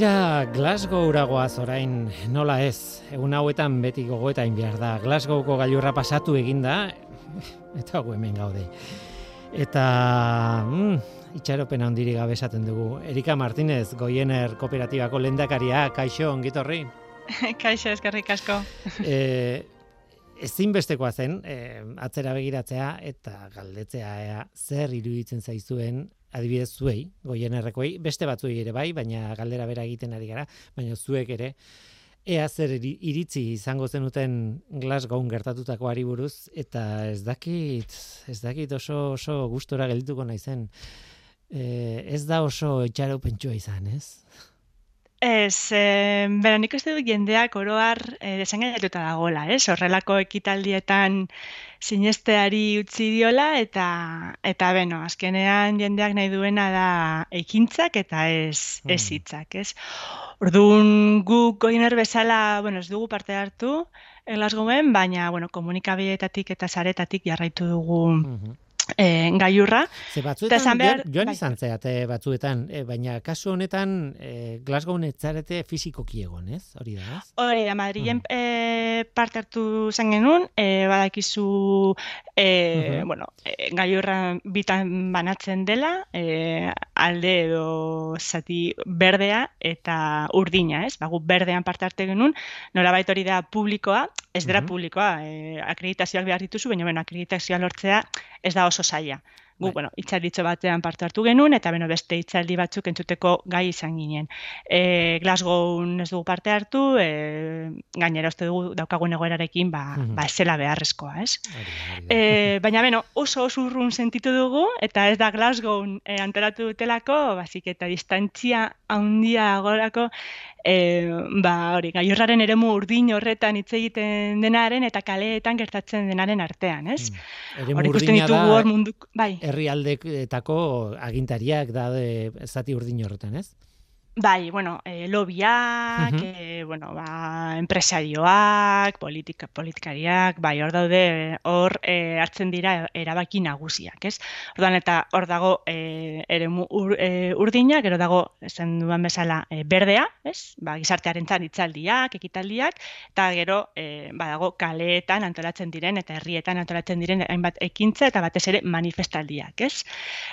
Tira Glasgowra goaz orain nola ez, egun hauetan beti gogoetain behar da. Glasgowko gailurra pasatu eginda eta gu hemen gaude. Eta mm, itxaropen handirik gabe esaten dugu. Erika Martinez, Goiener Kooperatibako lendakaria, kaixo, ongitorri. Kaixo, eskerrik asko. e, ezinbestekoa zen e, atzera begiratzea eta galdetzea ea, zer iruditzen zaizuen adibidez zuei, goienerrekoei, beste batzuei ere bai, baina galdera bera egiten ari gara, baina zuek ere, ea zer iri- iritzi izango zenuten Glasgow gertatutakoari buruz, eta ez dakit, ez dakit oso, oso gustora geldituko naizen. E, ez da oso itxaropentsua izan, ez? Ez, e, bera, nik uste dut jendeak oroar e, desengainatuta dagoela, ez? Horrelako ekitaldietan sinesteari utzi diola eta eta beno, azkenean jendeak nahi duena da ekintzak eta ez ez Mm. hitzak, ez? Orduan guk goiner bezala, bueno, ez dugu parte hartu Glasgowen, baina bueno, komunikabideetatik eta saretatik jarraitu dugu Mhm. E, gaiurra. Ze batzuetan behar- joan, joan bai. izan zeate batzuetan, e, baina kasu honetan e, Glasgow etzarete fisikoki egon, ez? Hori da, ez? Hori da, Madrilen Mhm. eh, parte hartu zen genuen, eh, badakizu eh, Mhm. bueno, eh, gailurra bitan banatzen dela, eh, alde edo zati berdea eta urdina, ez? Ba, guk berdean parte hartu genuen, nolabait hori da publikoa, ez dela Mhm. publikoa, eh, akreditazioak behar dituzu, baina bueno, akreditazioa lortzea ez da oso zaila. Gu, Bai. bueno, hitzalditxo batean parte hartu genuen, eta beno, beste hitzaldi batzuk entzuteko gai izan ginen. E, Glasgow ez dugu parte hartu, e, gainera uste dugu daukagun egoerarekin, ba, Mhm. ba ez zela beharrezkoa, ez? E, baina beno, oso oso urrun sentitu dugu, eta ez da Glasgow e, antoratu dutelako, bazik eta distantzia handia agorako, e, ba, hori, gaiorraren eremu urdin horretan hitz egiten denaren eta kaleetan gertatzen denaren artean, ez? Mm. Eremu Hor ikusten ditugu hor munduk, bai. herrialdetako agintariak da de zati urdin horretan, ez? Bai, bueno, e, lobiak, Mhm. e, bueno, ba, enpresarioak, politika, politikariak, bai, hor daude, hor e, hartzen dira erabaki nagusiak, ez? Orduan, eta hor dago e, eremu ur, e, urdina, gero dago, esan duan bezala, e, berdea, ez? Ba, gizartearen hitzaldiak, ekitaldiak, eta gero, e, badago, kaleetan antolatzen diren, eta herrietan antolatzen diren hainbat ekintza, eta batez ere manifestaldiak, ez?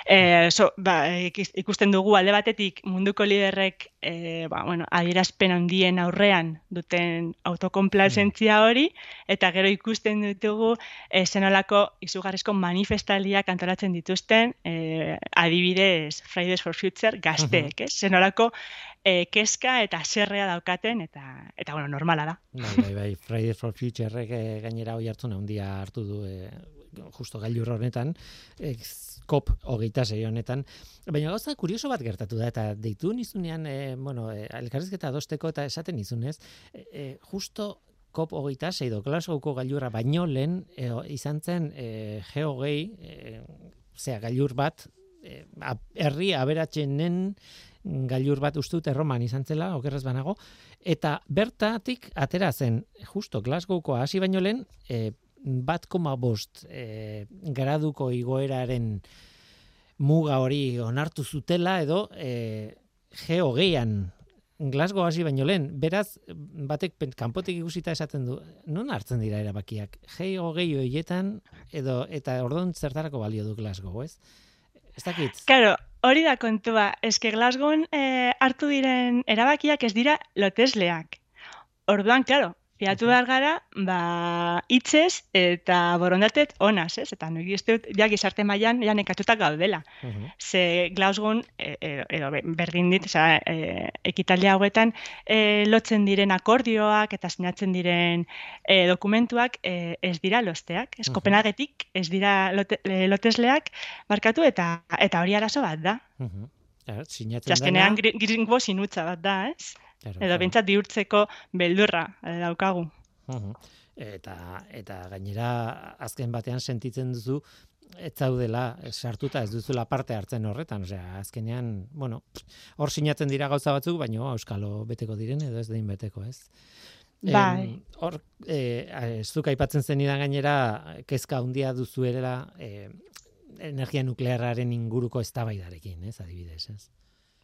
E, so, ba, ikusten dugu alde batetik munduko liderrek horrek e, ba, bueno, adierazpen handien aurrean duten autokonplazentzia hori, eta gero ikusten ditugu e, zenolako izugarrizko manifestaliak antolatzen dituzten, e, adibidez Fridays for Future gazteek, eh? zenolako e, keska eta zerrea daukaten, eta, eta bueno, normala da. Bai, bai, bai, Fridays for Future e, gainera hoi hartu handia hartu du e, justo gailur honetan, ex, kop hogeita zei honetan. Baina gauza kurioso bat gertatu da, eta deitu nizunean, e, bueno, e, elkarrizketa dosteko eta esaten nizunez, e, e, justo kop hogeita zei do, Glasgowko gailurra baino lehen e, izan zen e, geogei, e, zera, gailur bat, e, herri aberatzenen gailur bat ustut erroman izan zela, okerrez banago, eta bertatik atera zen, justo Glasgowko hasi baino lehen, e, bat koma bost e, graduko igoeraren muga hori onartu zutela edo e, geogeian Glasgow hasi baino lehen, beraz, batek kanpotik ikusita esaten du, non hartzen dira erabakiak? Geo gehi hoietan, edo, eta ordon zertarako balio du Glasgow, ez? Ez dakit? Claro, hori da kontua, eske Glasgow eh, hartu diren erabakiak ez dira lotesleak. Orduan, claro, Fiatu behar gara, ba, itzez eta borondatet onaz, ez? Eta nugi ez dut, ja, gizarte mailan ja nekatutak gaudela. Ze glauzgun, e, e, edo berdin dit, oza, e, ekitaldia hauetan, e, lotzen diren akordioak eta sinatzen diren e, dokumentuak e, ez dira losteak. Ez kopenagetik ez dira lote, e, lotesleak markatu eta eta hori arazo bat da. Uh -huh. Zaskenean gringo sinutza bat da, ez? Claro, Edo bintzat bihurtzeko beldurra eh, daukagu. Eta, eta gainera azken batean sentitzen duzu ez zaudela sartuta ez duzula parte hartzen horretan, osea, azkenean, bueno, hor sinatzen dira gauza batzuk, baina euskalo beteko diren edo ez dein beteko, ez? Bai. hor, eh, ez duk aipatzen zen gainera, kezka handia duzu erela, eh, energia nuklearraren inguruko eztabaidarekin, ez, adibidez, ez?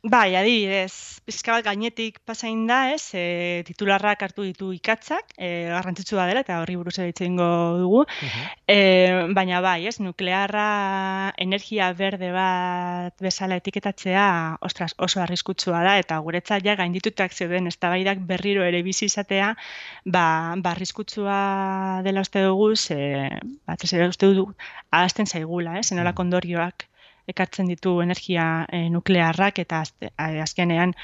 Bai, adibidez, pizka bat gainetik pasain da, ez, e, titularrak hartu ditu ikatzak, e, garrantzitsua dela, eta horri buruz ere dugu, e, baina bai, ez, nuklearra energia berde bat bezala etiketatzea, ostras, oso arriskutsua da, eta guretzat ja gainditutak zeuden ez berriro ere bizi izatea, ba, ba arriskutsua dela uste dugu, ze, bat ez ere uste dugu, ahazten zaigula, ez, enola kondorioak ekartzen ditu energia e, nuklearrak eta eh, azkenean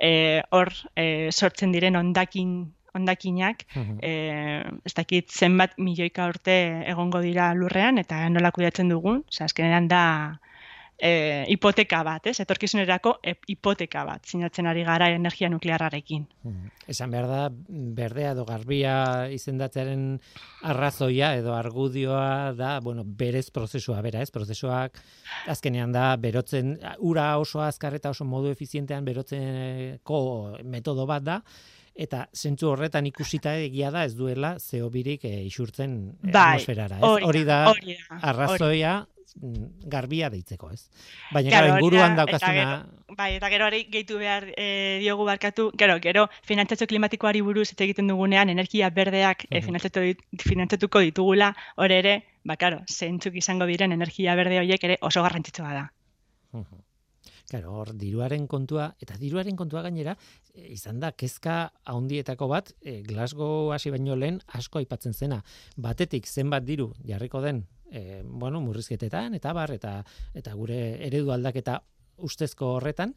eh, hor e, sortzen diren ondakin ondakinak e, ez dakit zenbat milioika urte egongo dira lurrean eta nola kudeatzen dugun, azkenean da e, hipoteka bat, ez? Etorkizunerako e, hipoteka bat, sinatzen ari gara energia nuklearrarekin. Hmm. Esan behar da, berdea edo garbia izendatzearen arrazoia edo argudioa da, bueno, berez prozesua, bera, ez? Prozesuak azkenean da, berotzen, ura oso azkar eta oso modu efizientean berotzeneko metodo bat da, eta zentzu horretan ikusita egia da ez duela zeobirik e, isurtzen bai, atmosferara. Ez? Hori da, arrazoia Mm, garbia deitzeko, ez? Baina claro, inguruan daukazuna... bai, eta gero hori gehitu behar e, diogu barkatu, gero, gero, finantzatzo klimatikoari buruz eta egiten dugunean, energia berdeak uh -huh. finantzatuko ditugula, hor ere, ba, karo, zentzuk izango diren energia berde horiek ere oso garrantzitsua da. Uh Claro, hor diruaren kontua eta diruaren kontua gainera e, izan da kezka handietako bat e, Glasgow hasi baino lehen asko aipatzen zena. Batetik zenbat diru jarriko den e, bueno, murrizketetan eta bar eta eta gure eredu aldaketa ustezko horretan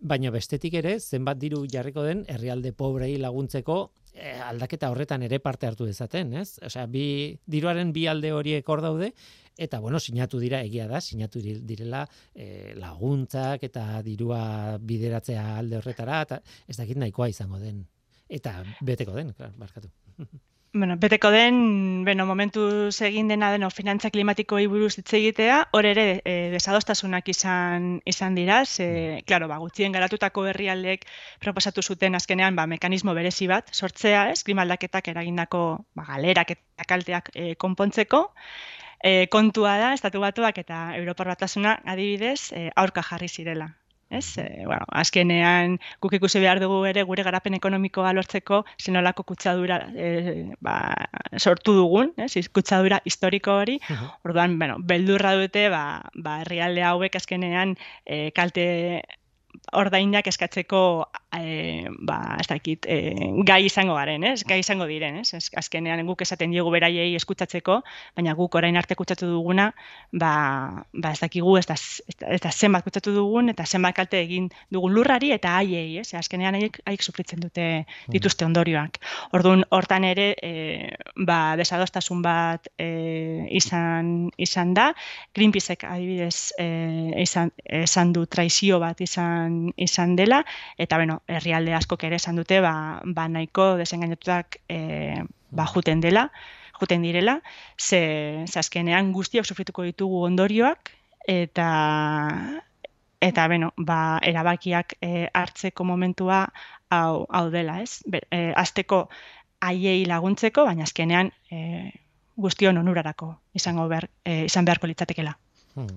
baina bestetik ere zenbat diru jarriko den herrialde pobrei laguntzeko e, aldaketa horretan ere parte hartu dezaten, ez? Osea, bi diruaren bi alde horiek hor daude eta bueno, sinatu dira egia da, sinatu direla e, laguntzak eta dirua bideratzea alde horretara eta ez dakit nahikoa izango den eta beteko den, klar, barkatu. Bueno, beteko den, bueno, momentu egin dena deno finantza klimatiko buruz hitz egitea, hor ere e, desadostasunak izan izan dira, ze, claro, ba, gutxien garatutako herrialdek proposatu zuten azkenean ba, mekanismo berezi bat sortzea, ez, klimaldaketak eragindako ba, galerak eta kalteak e, konpontzeko, e, kontua da, estatu batuak eta Europar batasuna adibidez, e, aurka jarri zirela ez? E, bueno, azkenean guk ikusi behar dugu ere gure garapen ekonomikoa lortzeko zenolako kutsadura e, ba, sortu dugun, ez? Kutsadura historiko hori. Orduan, bueno, beldurra dute ba, ba herrialde hauek azkenean e, kalte ordainak eskatzeko e, ba, ez dakit, e, gai izango garen, ez? Gai izango diren, ez? ez azkenean guk esaten diegu beraiei eskutsatzeko, baina guk orain arte kutsatu duguna, ba, ba ez dakigu ez da, ez da zenbat kutsatu dugun eta zenbat kalte egin dugun lurrari eta haiei, ez? Azkenean haiek haiek sufritzen dute hmm. dituzte ondorioak. Orduan hortan ere e, ba desadostasun bat e, izan izan da, Greenpeaceek adibidez e, izan, izan du traizio bat izan izan dela eta bueno, herrialde askok ere esan dute ba, ba nahiko desengainatuak e, ba juten dela, juten direla, ze, ze azkenean guztiak sufrituko ditugu ondorioak eta eta bueno, ba, erabakiak e, hartzeko momentua hau, hau dela, ez? Be, e, azteko haiei laguntzeko, baina azkenean e, guztion onurarako izango behar, e, izan beharko litzatekela. Hmm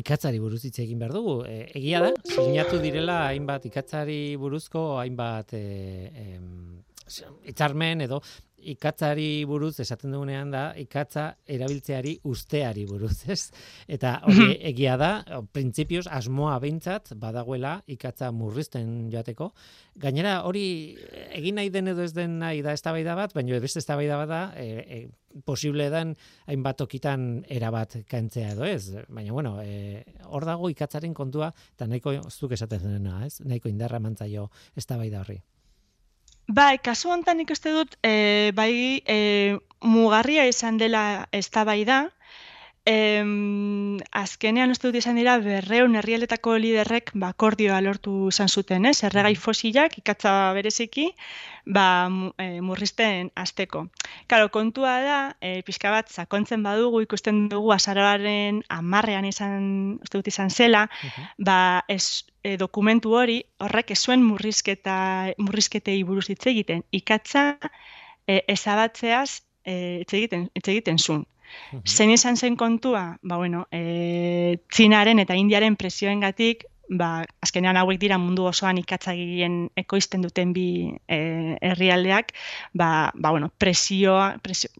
ikatzari buruz hitz egin behar dugu. E, egia da, sinatu direla hainbat ikatzari buruzko hainbat e, e, itzarmen edo ikatzari buruz esaten dugunean da ikatza erabiltzeari usteari buruz, ez? Eta hori egia da, printzipioz asmoa beintzat badagoela ikatza murrizten joateko. Gainera hori egin nahi den edo ez den nahi da eztabaida bat, baina beste eztabaida bat da, e, e, posible den hainbat okitan erabat kantzea edo ez. Baina bueno, e, hor dago ikatzaren kontua eta nahiko zuk esaten dena, ez? Nahiko indarra mantzaio eztabaida horri. Bai, kasu honetan ikuste dut, e, bai, e, mugarria izan dela eztabaida, Em, azkenean uste dut izan dira berreun herrialetako liderrek ba, kordioa lortu izan zuten, ez? Erregai mm. fosilak ikatza bereziki ba, e, murrizten azteko. Karo, kontua da, e, pixka bat, sakontzen badugu ikusten dugu azararen amarrean izan, uste dut izan zela, ba, ez, e, dokumentu hori horrek ez zuen murrizketa, murrizketei buruz hitz egiten. Ikatza e, ezabatzeaz e, hitz egiten, egiten zuen. Zein izan zen kontua, ba, bueno, e, Txinaren eta Indiaren presioengatik, ba, azkenean hauek dira mundu osoan ikatzagien ekoizten duten bi e, herrialdeak, ba, ba, bueno, presioa, presio,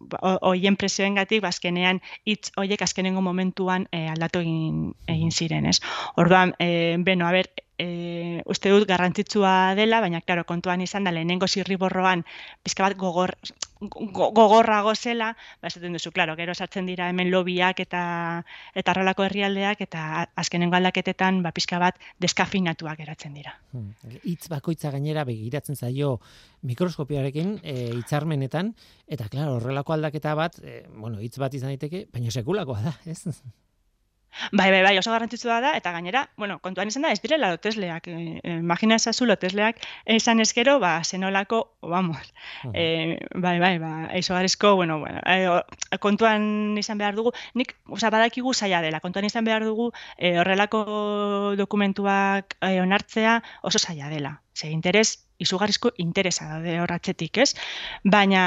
oien presioengatik, ba, azkenean hitz hoiek azkenengo momentuan e, aldatu egin, egin ziren, ez? Orduan, e, beno, a ber, e, uste dut garrantzitsua dela, baina claro, kontuan izan da lehenengo zirriborroan pizka bat gogor gogorrago zela, ba esaten duzu, claro, gero sartzen dira hemen lobiak eta eta arrolako herrialdeak eta azkenengo aldaketetan ba pizka bat deskafinatuak geratzen dira. Hmm. Hitz bakoitza gainera begiratzen zaio mikroskopioarekin e, hitzarmenetan eta claro, horrelako aldaketa bat, e, bueno, hitz bat izan daiteke, baina sekulakoa da, ez? Bai, bai, bai, oso garrantzitsua da, eta gainera, bueno, kontuan izan da, ez direla lotesleak. E, imagina esazu lotesleak esan eskero, ba, zenolako, vamos, uh -huh. e, bai, bai, ba, eizo garezko, bueno, bueno e, kontuan izan behar dugu, nik, oza, badakigu zaila dela, kontuan izan behar dugu, e, horrelako dokumentuak e, onartzea oso zaila dela. Ze interes izugarrizko interesa daude horratzetik, ez? Baina,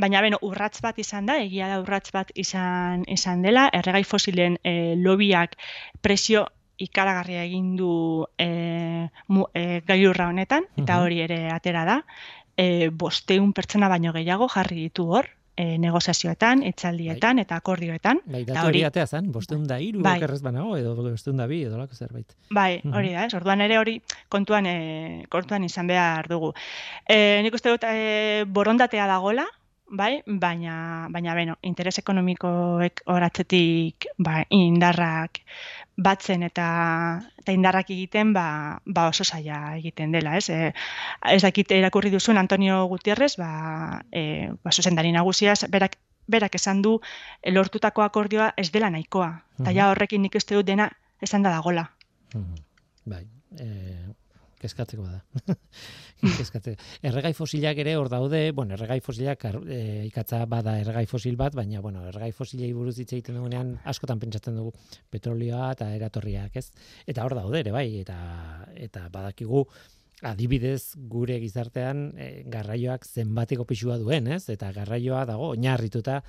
baina beno, urratz bat izan da, egia da urratz bat izan, izan dela, erregai fosilen e, lobiak presio ikaragarria egin du e, mu, e, gailurra honetan, eta hori ere atera da, e, bosteun pertsona baino gehiago jarri ditu hor, e, negoziazioetan, etzaldietan bai. eta akordioetan. Bai, datu hori atea zen, bosteun da iru, bai. banago, edo bosteun da bi, edo lako zerbait. Bai, hori da, ez, orduan ere hori kontuan, e, kontuan izan behar dugu. E, nik uste dut e, borondatea dagola, bai, baina, baina beno, interes ekonomikoek horatzetik ba, indarrak batzen eta eta indarrak egiten ba, ba oso saia egiten dela, ez? E, ez dakit irakurri duzun Antonio Gutierrez, ba eh ba zuzendari nagusia berak berak esan du lortutako akordioa ez dela nahikoa. Ta ja horrekin nik uste dut dena esan da dagola. Bai, eh keskatzeko da. Keskatze. Erregai fosilak ere hor daude, bueno, erregai fosilak e, ikatza bada erregai fosil bat, baina bueno, erregai fosilei buruz hitz egiten dugunean askotan pentsatzen dugu petrolioa eta eratorriak, ez? Eta hor daude ere bai, eta eta badakigu adibidez gure gizartean e, garraioak zenbateko pisua duen, ez? Eta garraioa dago oinarrituta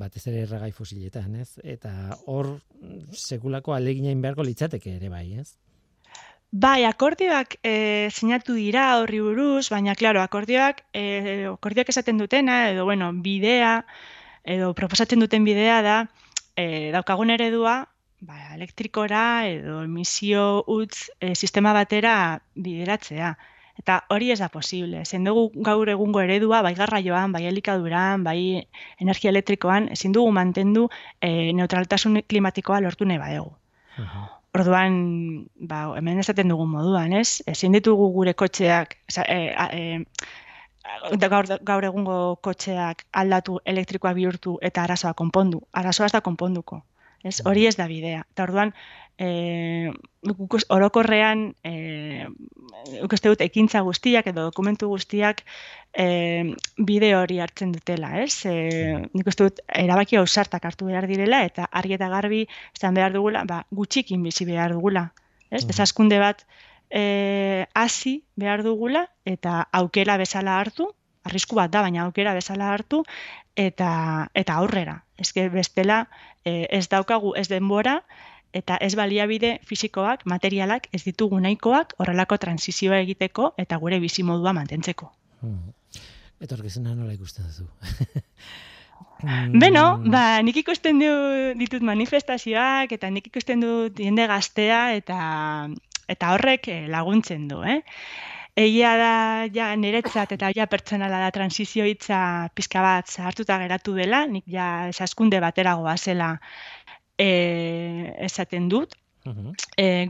batez ere erregai fosiletan, ez? Eta hor sekulako aleginain beharko litzateke ere bai, ez? Bai, akordioak e, sinatu dira horri buruz, baina, klaro, akordioak, e, akordioak esaten dutena, edo, bueno, bidea, edo proposatzen duten bidea da, e, daukagun eredua, ba, elektrikora edo emisio utz e, sistema batera bideratzea. Eta hori ez da posible. Zen dugu gaur egungo eredua, bai garraioan, bai elikaduran, bai energia elektrikoan, ezin dugu mantendu e, neutraltasun klimatikoa lortu nahi badegu. Orduan, ba, hemen esaten dugun moduan, ez? Ezin ditugu gure kotxeak, e, e, gaur, gaur egungo kotxeak aldatu elektrikoa bihurtu eta arazoa konpondu. Arazoa ez da konponduko. Ez, hori ez da bidea. Eta orduan, e, orokorrean, e, uste dut, ekintza guztiak edo dokumentu guztiak e, bide hori hartzen dutela, ez? E, nik uste dut, erabaki ausartak hartu behar direla, eta argi eta garbi, izan behar dugula, ba, gutxikin bizi behar dugula, ez? Mm. Desaskunde bat, e, hasi behar dugula, eta aukera bezala hartu, arrisku bat da, baina aukera bezala hartu, eta, eta aurrera. Ez bestela, e, ez daukagu ez denbora, eta ez baliabide fisikoak, materialak, ez ditugu nahikoak horrelako transizioa egiteko eta gure bizi modua mantentzeko. Hmm. Etorkizuna nola ikusten duzu? Beno, ba, nik ikusten du ditut manifestazioak eta nik ikusten du jende gaztea eta eta horrek eh, laguntzen du, eh? Egia da, ja, niretzat eta ja pertsonala da transizio hitza pizka bat hartuta geratu dela, nik ja esaskunde bateragoa zela e, esaten dut. Uh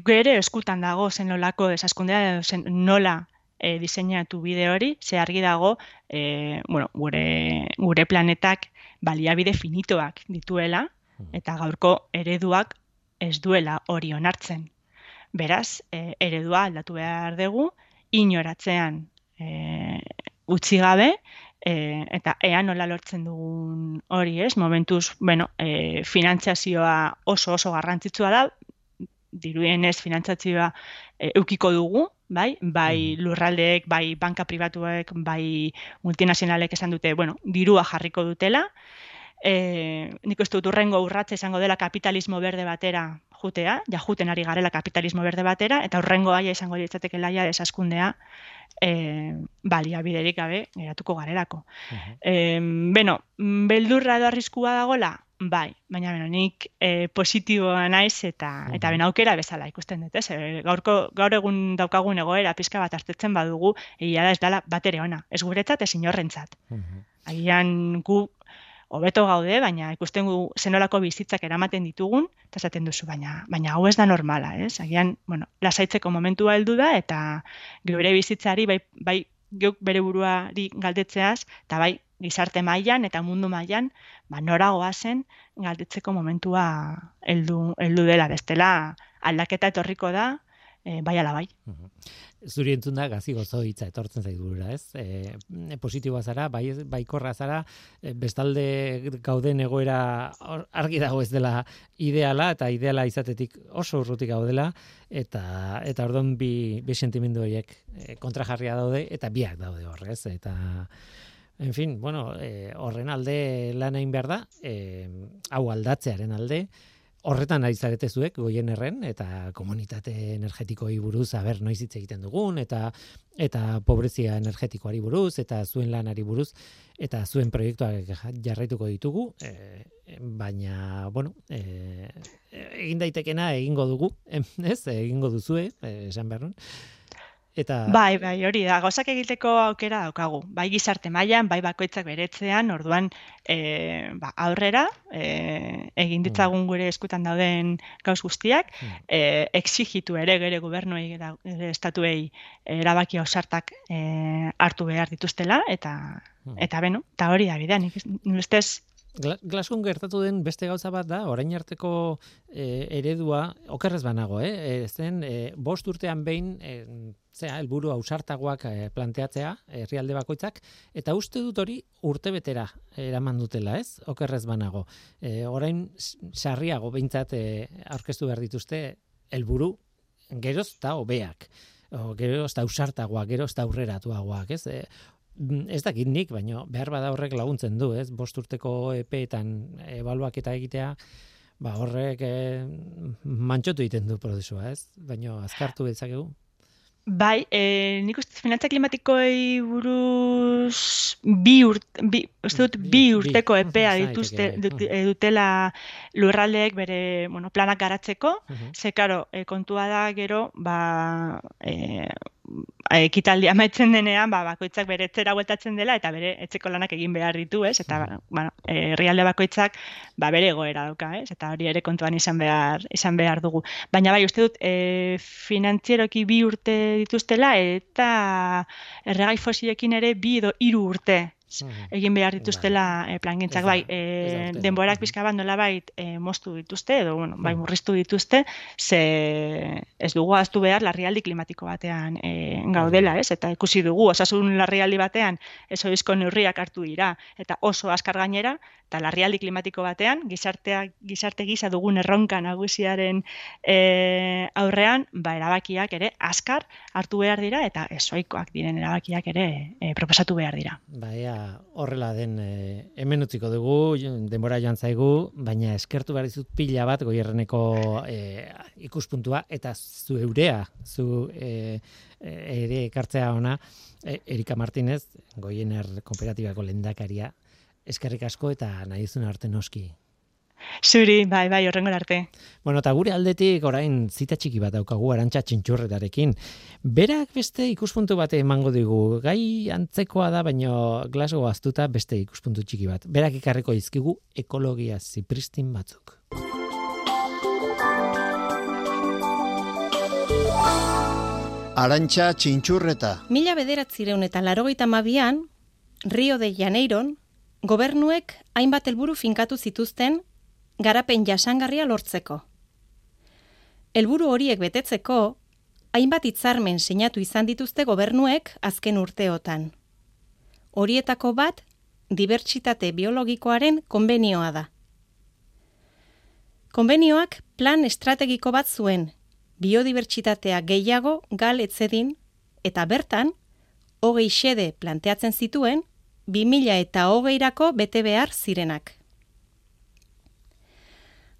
gure eskutan dago zen nolako esaskundea, zen nola e, diseinatu bide hori, ze argi dago e, bueno, gure, gure planetak baliabide finitoak dituela, eta gaurko ereduak ez duela hori onartzen. Beraz, e, eredua aldatu behar dugu, inoratzean e, utzi gabe, e, eta ea nola lortzen dugun hori ez, momentuz, bueno, e, finantziazioa oso oso garrantzitsua da, diruen ez finantziazioa e, eukiko dugu, bai, bai mm. lurraldeek, bai banka pribatuek, bai multinazionalek esan dute, bueno, dirua jarriko dutela, e, nik uste dut urrengo urratze izango dela kapitalismo berde batera jutea, ja juten ari garela kapitalismo berde batera, eta horrengo aia izango ditzateke laia desaskundea e, balia biderik gabe geratuko garelako. Uh -huh. e, beno, beldurra edo arriskua dagola, bai, baina beno, nik e, positiboa naiz eta uh -huh. eta ben aukera bezala ikusten dut, ez? E, gaurko, gaur egun daukagun egoera pizka bat hartetzen badugu, egia da ez dela batere ona, ez guretzat, ez inorrentzat. Uh -huh. Agian gu hobeto gaude, baina ikusten gu zenolako bizitzak eramaten ditugun, eta esaten duzu, baina, baina hau ez da normala, ez? Agian, bueno, lasaitzeko momentua heldu da, eta gure bizitzari, bai, bai geuk bere buruari galdetzeaz, eta bai gizarte mailan eta mundu mailan, ba, noragoa zen galdetzeko momentua heldu, heldu dela, bestela aldaketa etorriko da, e, bai ala bai. Zuri entzun da gazi gozo hitza etortzen zaiz burura, ez? E, positiboa zara, bai baikorra zara, e, bestalde gauden egoera argi dago ez dela ideala eta ideala izatetik oso urrutik gaudela eta eta ordon bi bi sentimendu horiek kontrajarria daude eta biak daude horrez eta En fin, bueno, e, horren alde lan egin behar da, e, hau aldatzearen alde, horretan ari zarete zuek goien erren eta komunitate energetikoi buruz aber noiz hitz egiten dugun eta eta pobrezia energetikoari buruz eta zuen lanari buruz eta zuen proiektuak jarraituko ditugu e, baina bueno e, egin daitekena egingo dugu ez egingo duzue esan berrun Eta... Bai, bai, hori da, gauzak egiteko aukera daukagu. Bai gizarte mailan, bai bakoitzak beretzean, orduan e, ba, aurrera, e, egin mm. ditzagun gure eskutan dauden gauz guztiak, e, exigitu ere gure gobernuei eta estatuei erabaki osartak e, hartu behar dituztela, eta, mm. eta beno, eta hori da bidean, ustez Glaskon gertatu den beste gauza bat da, orain arteko e, eredua, okerrez banago, eh? E, zen, e, bost urtean behin, e, zera, elburu hausartagoak e, planteatzea, herrialde bakoitzak, eta uste dut hori urte betera eraman dutela, ez? Okerrez banago. E, orain, sarriago behintzat e, aurkeztu behar dituzte, helburu geroz eta hobeak. O, geroz eta ausartagoak, geroz eta aurreratuagoak, ez? E, ez dakit nik, baina behar bada horrek laguntzen du, ez? Bost urteko epeetan ebaluak eta egitea, ba horrek e, mantxotu egiten du prozesua, ez? Baina azkartu dezakegu. Bai, e, nik uste finantza klimatikoei buruz bi, urt, bi, uste dut, bi urteko bi. epea Mhm, dituzte, bai. e, dutela lurraldeek bere bueno, planak garatzeko, Mhm. ze, karo, e, kontua da gero, ba, e, ekitaldi amaitzen denean, ba, bakoitzak bere etzera bueltatzen dela, eta bere etxeko lanak egin behar ditu, ez? Eta, Mhm. bueno, herrialde bakoitzak, ba, bere egoera dauka, ez? Eta hori ere kontuan izan behar, izan behar dugu. Baina bai, uste dut, e, finantzieroki bi urte dituztela, eta erregai fosilekin ere bi edo hiru urte. Egin behar dituztela e, plangintzak, bai, e, denborak Mhm. pixka bat nolabait e, moztu dituzte, edo, bueno, bai, Mhm. murriztu dituzte, ze ez dugu aztu behar larrialdi klimatiko batean e, gaudela, ez? Eta ikusi dugu, osasun larrialdi batean ez oizko neurriak hartu dira, eta oso askar gainera, eta larrialdi klimatiko batean, gizartea, gizarte gisa dugun erronka nagusiaren e, aurrean, ba, erabakiak ere askar hartu behar dira, eta esoikoak diren erabakiak ere e, proposatu behar dira. Baia horrela den e, hemen utziko dugu, denbora joan zaigu, baina eskertu behar dizut pila bat goierreneko e, ikuspuntua eta zu eurea, zu e, ere ekartzea ona, e, Erika Martinez, goiener kooperatibako lendakaria, eskerrik asko eta nahi duzun arte noski. Zuri, bai, bai, horrengo arte. Bueno, eta gure aldetik orain zita txiki bat daukagu arantxa txintxurretarekin. Berak beste ikuspuntu bat emango digu. Gai antzekoa da, baino Glasgow aztuta beste ikuspuntu txiki bat. Berak ekarriko dizkigu ekologia zipristin batzuk. Arantxa txintxurreta. Mila bederatzireun eta larogeita mabian, Rio de Janeiron, gobernuek hainbat helburu finkatu zituzten garapen jasangarria lortzeko. Helburu horiek betetzeko, hainbat hitzarmen sinatu izan dituzte gobernuek azken urteotan. Horietako bat, dibertsitate biologikoaren konbenioa da. Konbenioak plan estrategiko bat zuen, biodibertsitatea gehiago gal etzedin, eta bertan, hogei xede planteatzen zituen, 2000 eta hogeirako bete behar zirenak.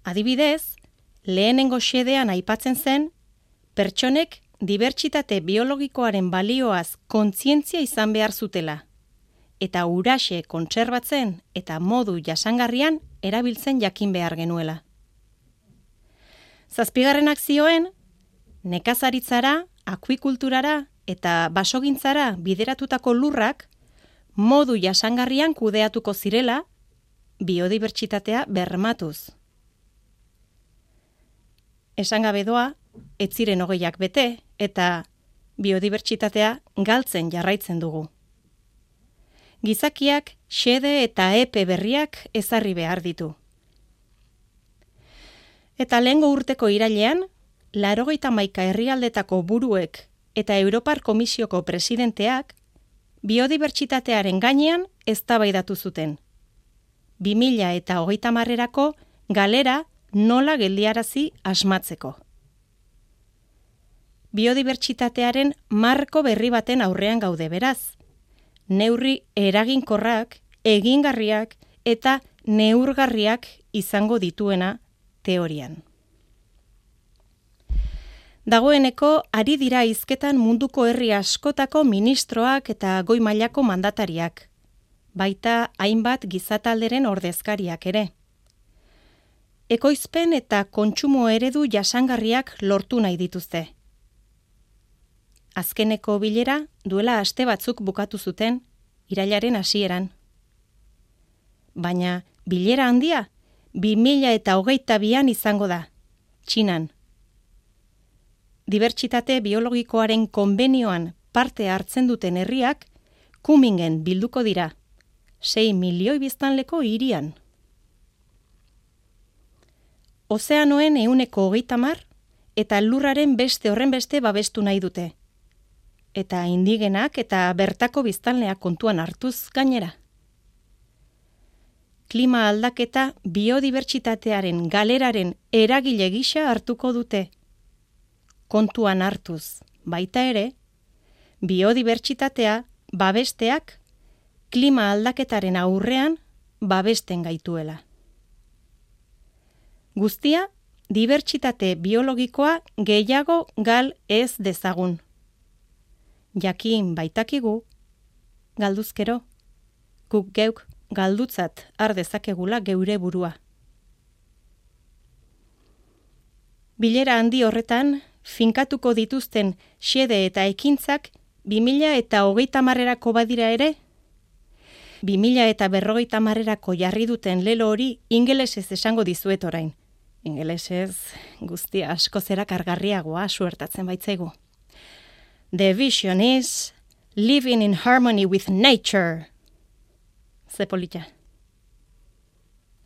Adibidez, lehenengo xedean aipatzen zen, pertsonek dibertsitate biologikoaren balioaz kontzientzia izan behar zutela, eta uraxe kontserbatzen eta modu jasangarrian erabiltzen jakin behar genuela. Zazpigarrenak zioen, nekazaritzara, akuikulturara eta basogintzara bideratutako lurrak modu jasangarrian kudeatuko zirela biodibertsitatea bermatuz. Esan gabe doa, ez ziren hogeiak bete eta biodibertsitatea galtzen jarraitzen dugu. Gizakiak xede eta epe berriak ezarri behar ditu. Eta lehengo urteko irailean, larogeita maika herrialdetako buruek eta Europar Komisioko presidenteak biodibertsitatearen gainean eztabaidatu zuten. 2000 eta hogeita marrerako galera nola geldiarazi asmatzeko. Biodibertsitatearen marko berri baten aurrean gaude beraz. Neurri eraginkorrak, egingarriak eta neurgarriak izango dituena teorian. Dagoeneko ari dira hizketan munduko herri askotako ministroak eta goi mailako mandatariak, baita hainbat gizatalderen ordezkariak ere. Ekoizpen eta kontsumo eredu jasangarriak lortu nahi dituzte. Azkeneko bilera duela aste batzuk bukatu zuten irailaren hasieran. Baina bilera handia 2000 eta hogeita bian izango da, txinan. Dibertsitate biologikoaren konbenioan parte hartzen duten herriak kumingen bilduko dira, 6 milioi biztanleko hirian. Ozeanoen euneko hogeita mar eta lurraren beste horren beste babestu nahi dute. Eta indigenak eta bertako biztanleak kontuan hartuz gainera. Klima aldaketa biodibertsitatearen galeraren eragile gisa hartuko dute. Kontuan hartuz, baita ere, biodibertsitatea babesteak klima aldaketaren aurrean babesten gaituela. Guztia, dibertsitate biologikoa gehiago gal ez dezagun. jakin baitakigu, galduzkero, guk geuk galdutzat har dezakegula geure burua. Bilera handi horretan, finkatuko dituzten xede eta ekintzak 2000 eta hogeita marrerako badira ere, 2000 eta berrogeita marrerako jarri duten lelo hori ingelesez esango dizuet orain. Ingelesez guztia asko zera kargarriagoa suertatzen baitzaigu. The vision is living in harmony with nature. Ze polita.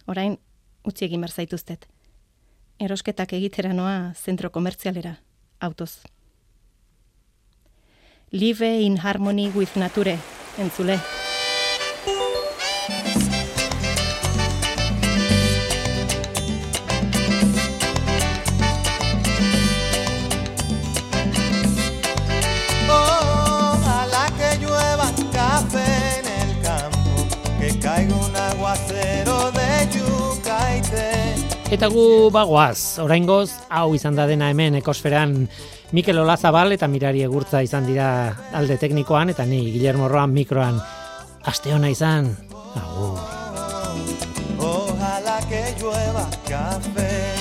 Orain, utzi egin zaituztet. Erosketak egitera noa zentro komertzialera, autoz. Live in harmony with nature, entzule. Eta gu bagoaz, oraingoz hau izan da dena hemen ekosferan Mikel Olazabal eta Mirari Egurtza izan dira alde teknikoan eta ni Guillermo Roan mikroan. Aste ona izan. Agur. Ojalá que llueva café.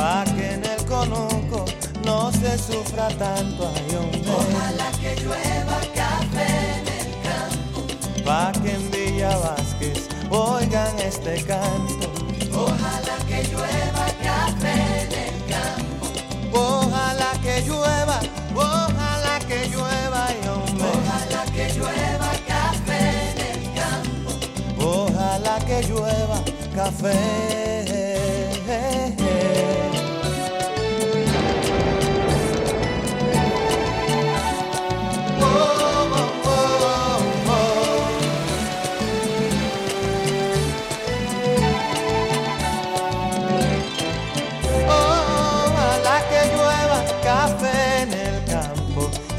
Pa' que en el conuco no se sufra tanto ay, hombre. Ojalá que llueva café en el campo. Pa' que en Villa Vázquez oigan este canto. Ojalá que llueva café en el campo. Ojalá que llueva, ojalá que llueva y hombre. Ojalá que llueva café en el campo. Ojalá que llueva café.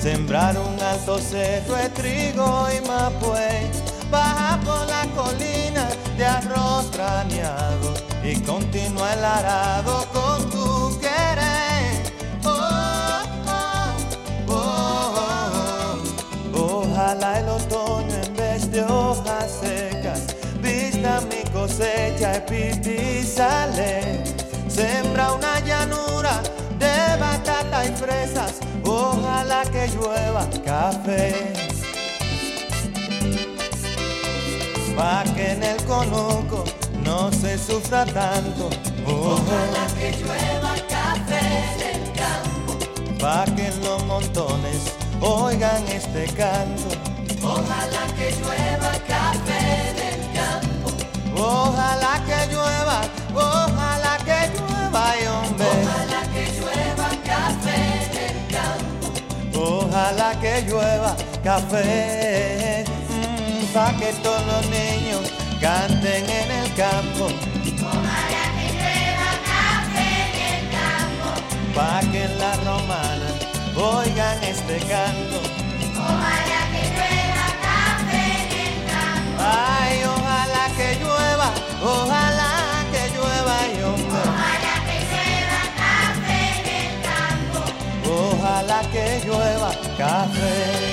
Sembrar un alto cerro de trigo y mapuey, baja por la colina de arroz traneado y continúa el arado con tu querer. Oh, oh, oh. Ojalá el otoño en vez de hojas secas vista mi cosecha y sale. Sembra una llanura de batata y fresas. Ojalá que llueva café. Pa' que en el conuco no se sufra tanto. Ojalá que llueva café en el campo. Pa' que en los montones oigan este canto. Ojalá que llueva café en el campo. Ojalá que llueva, ojalá Ojalá que llueva café. mm, pa' que todos los niños canten en el campo. Ojalá que llueva café en el campo. Pa' que la romana oigan este canto. Ojalá que llueva café en el campo. Ay, ojalá que llueva, ojalá ojalá que llueva café.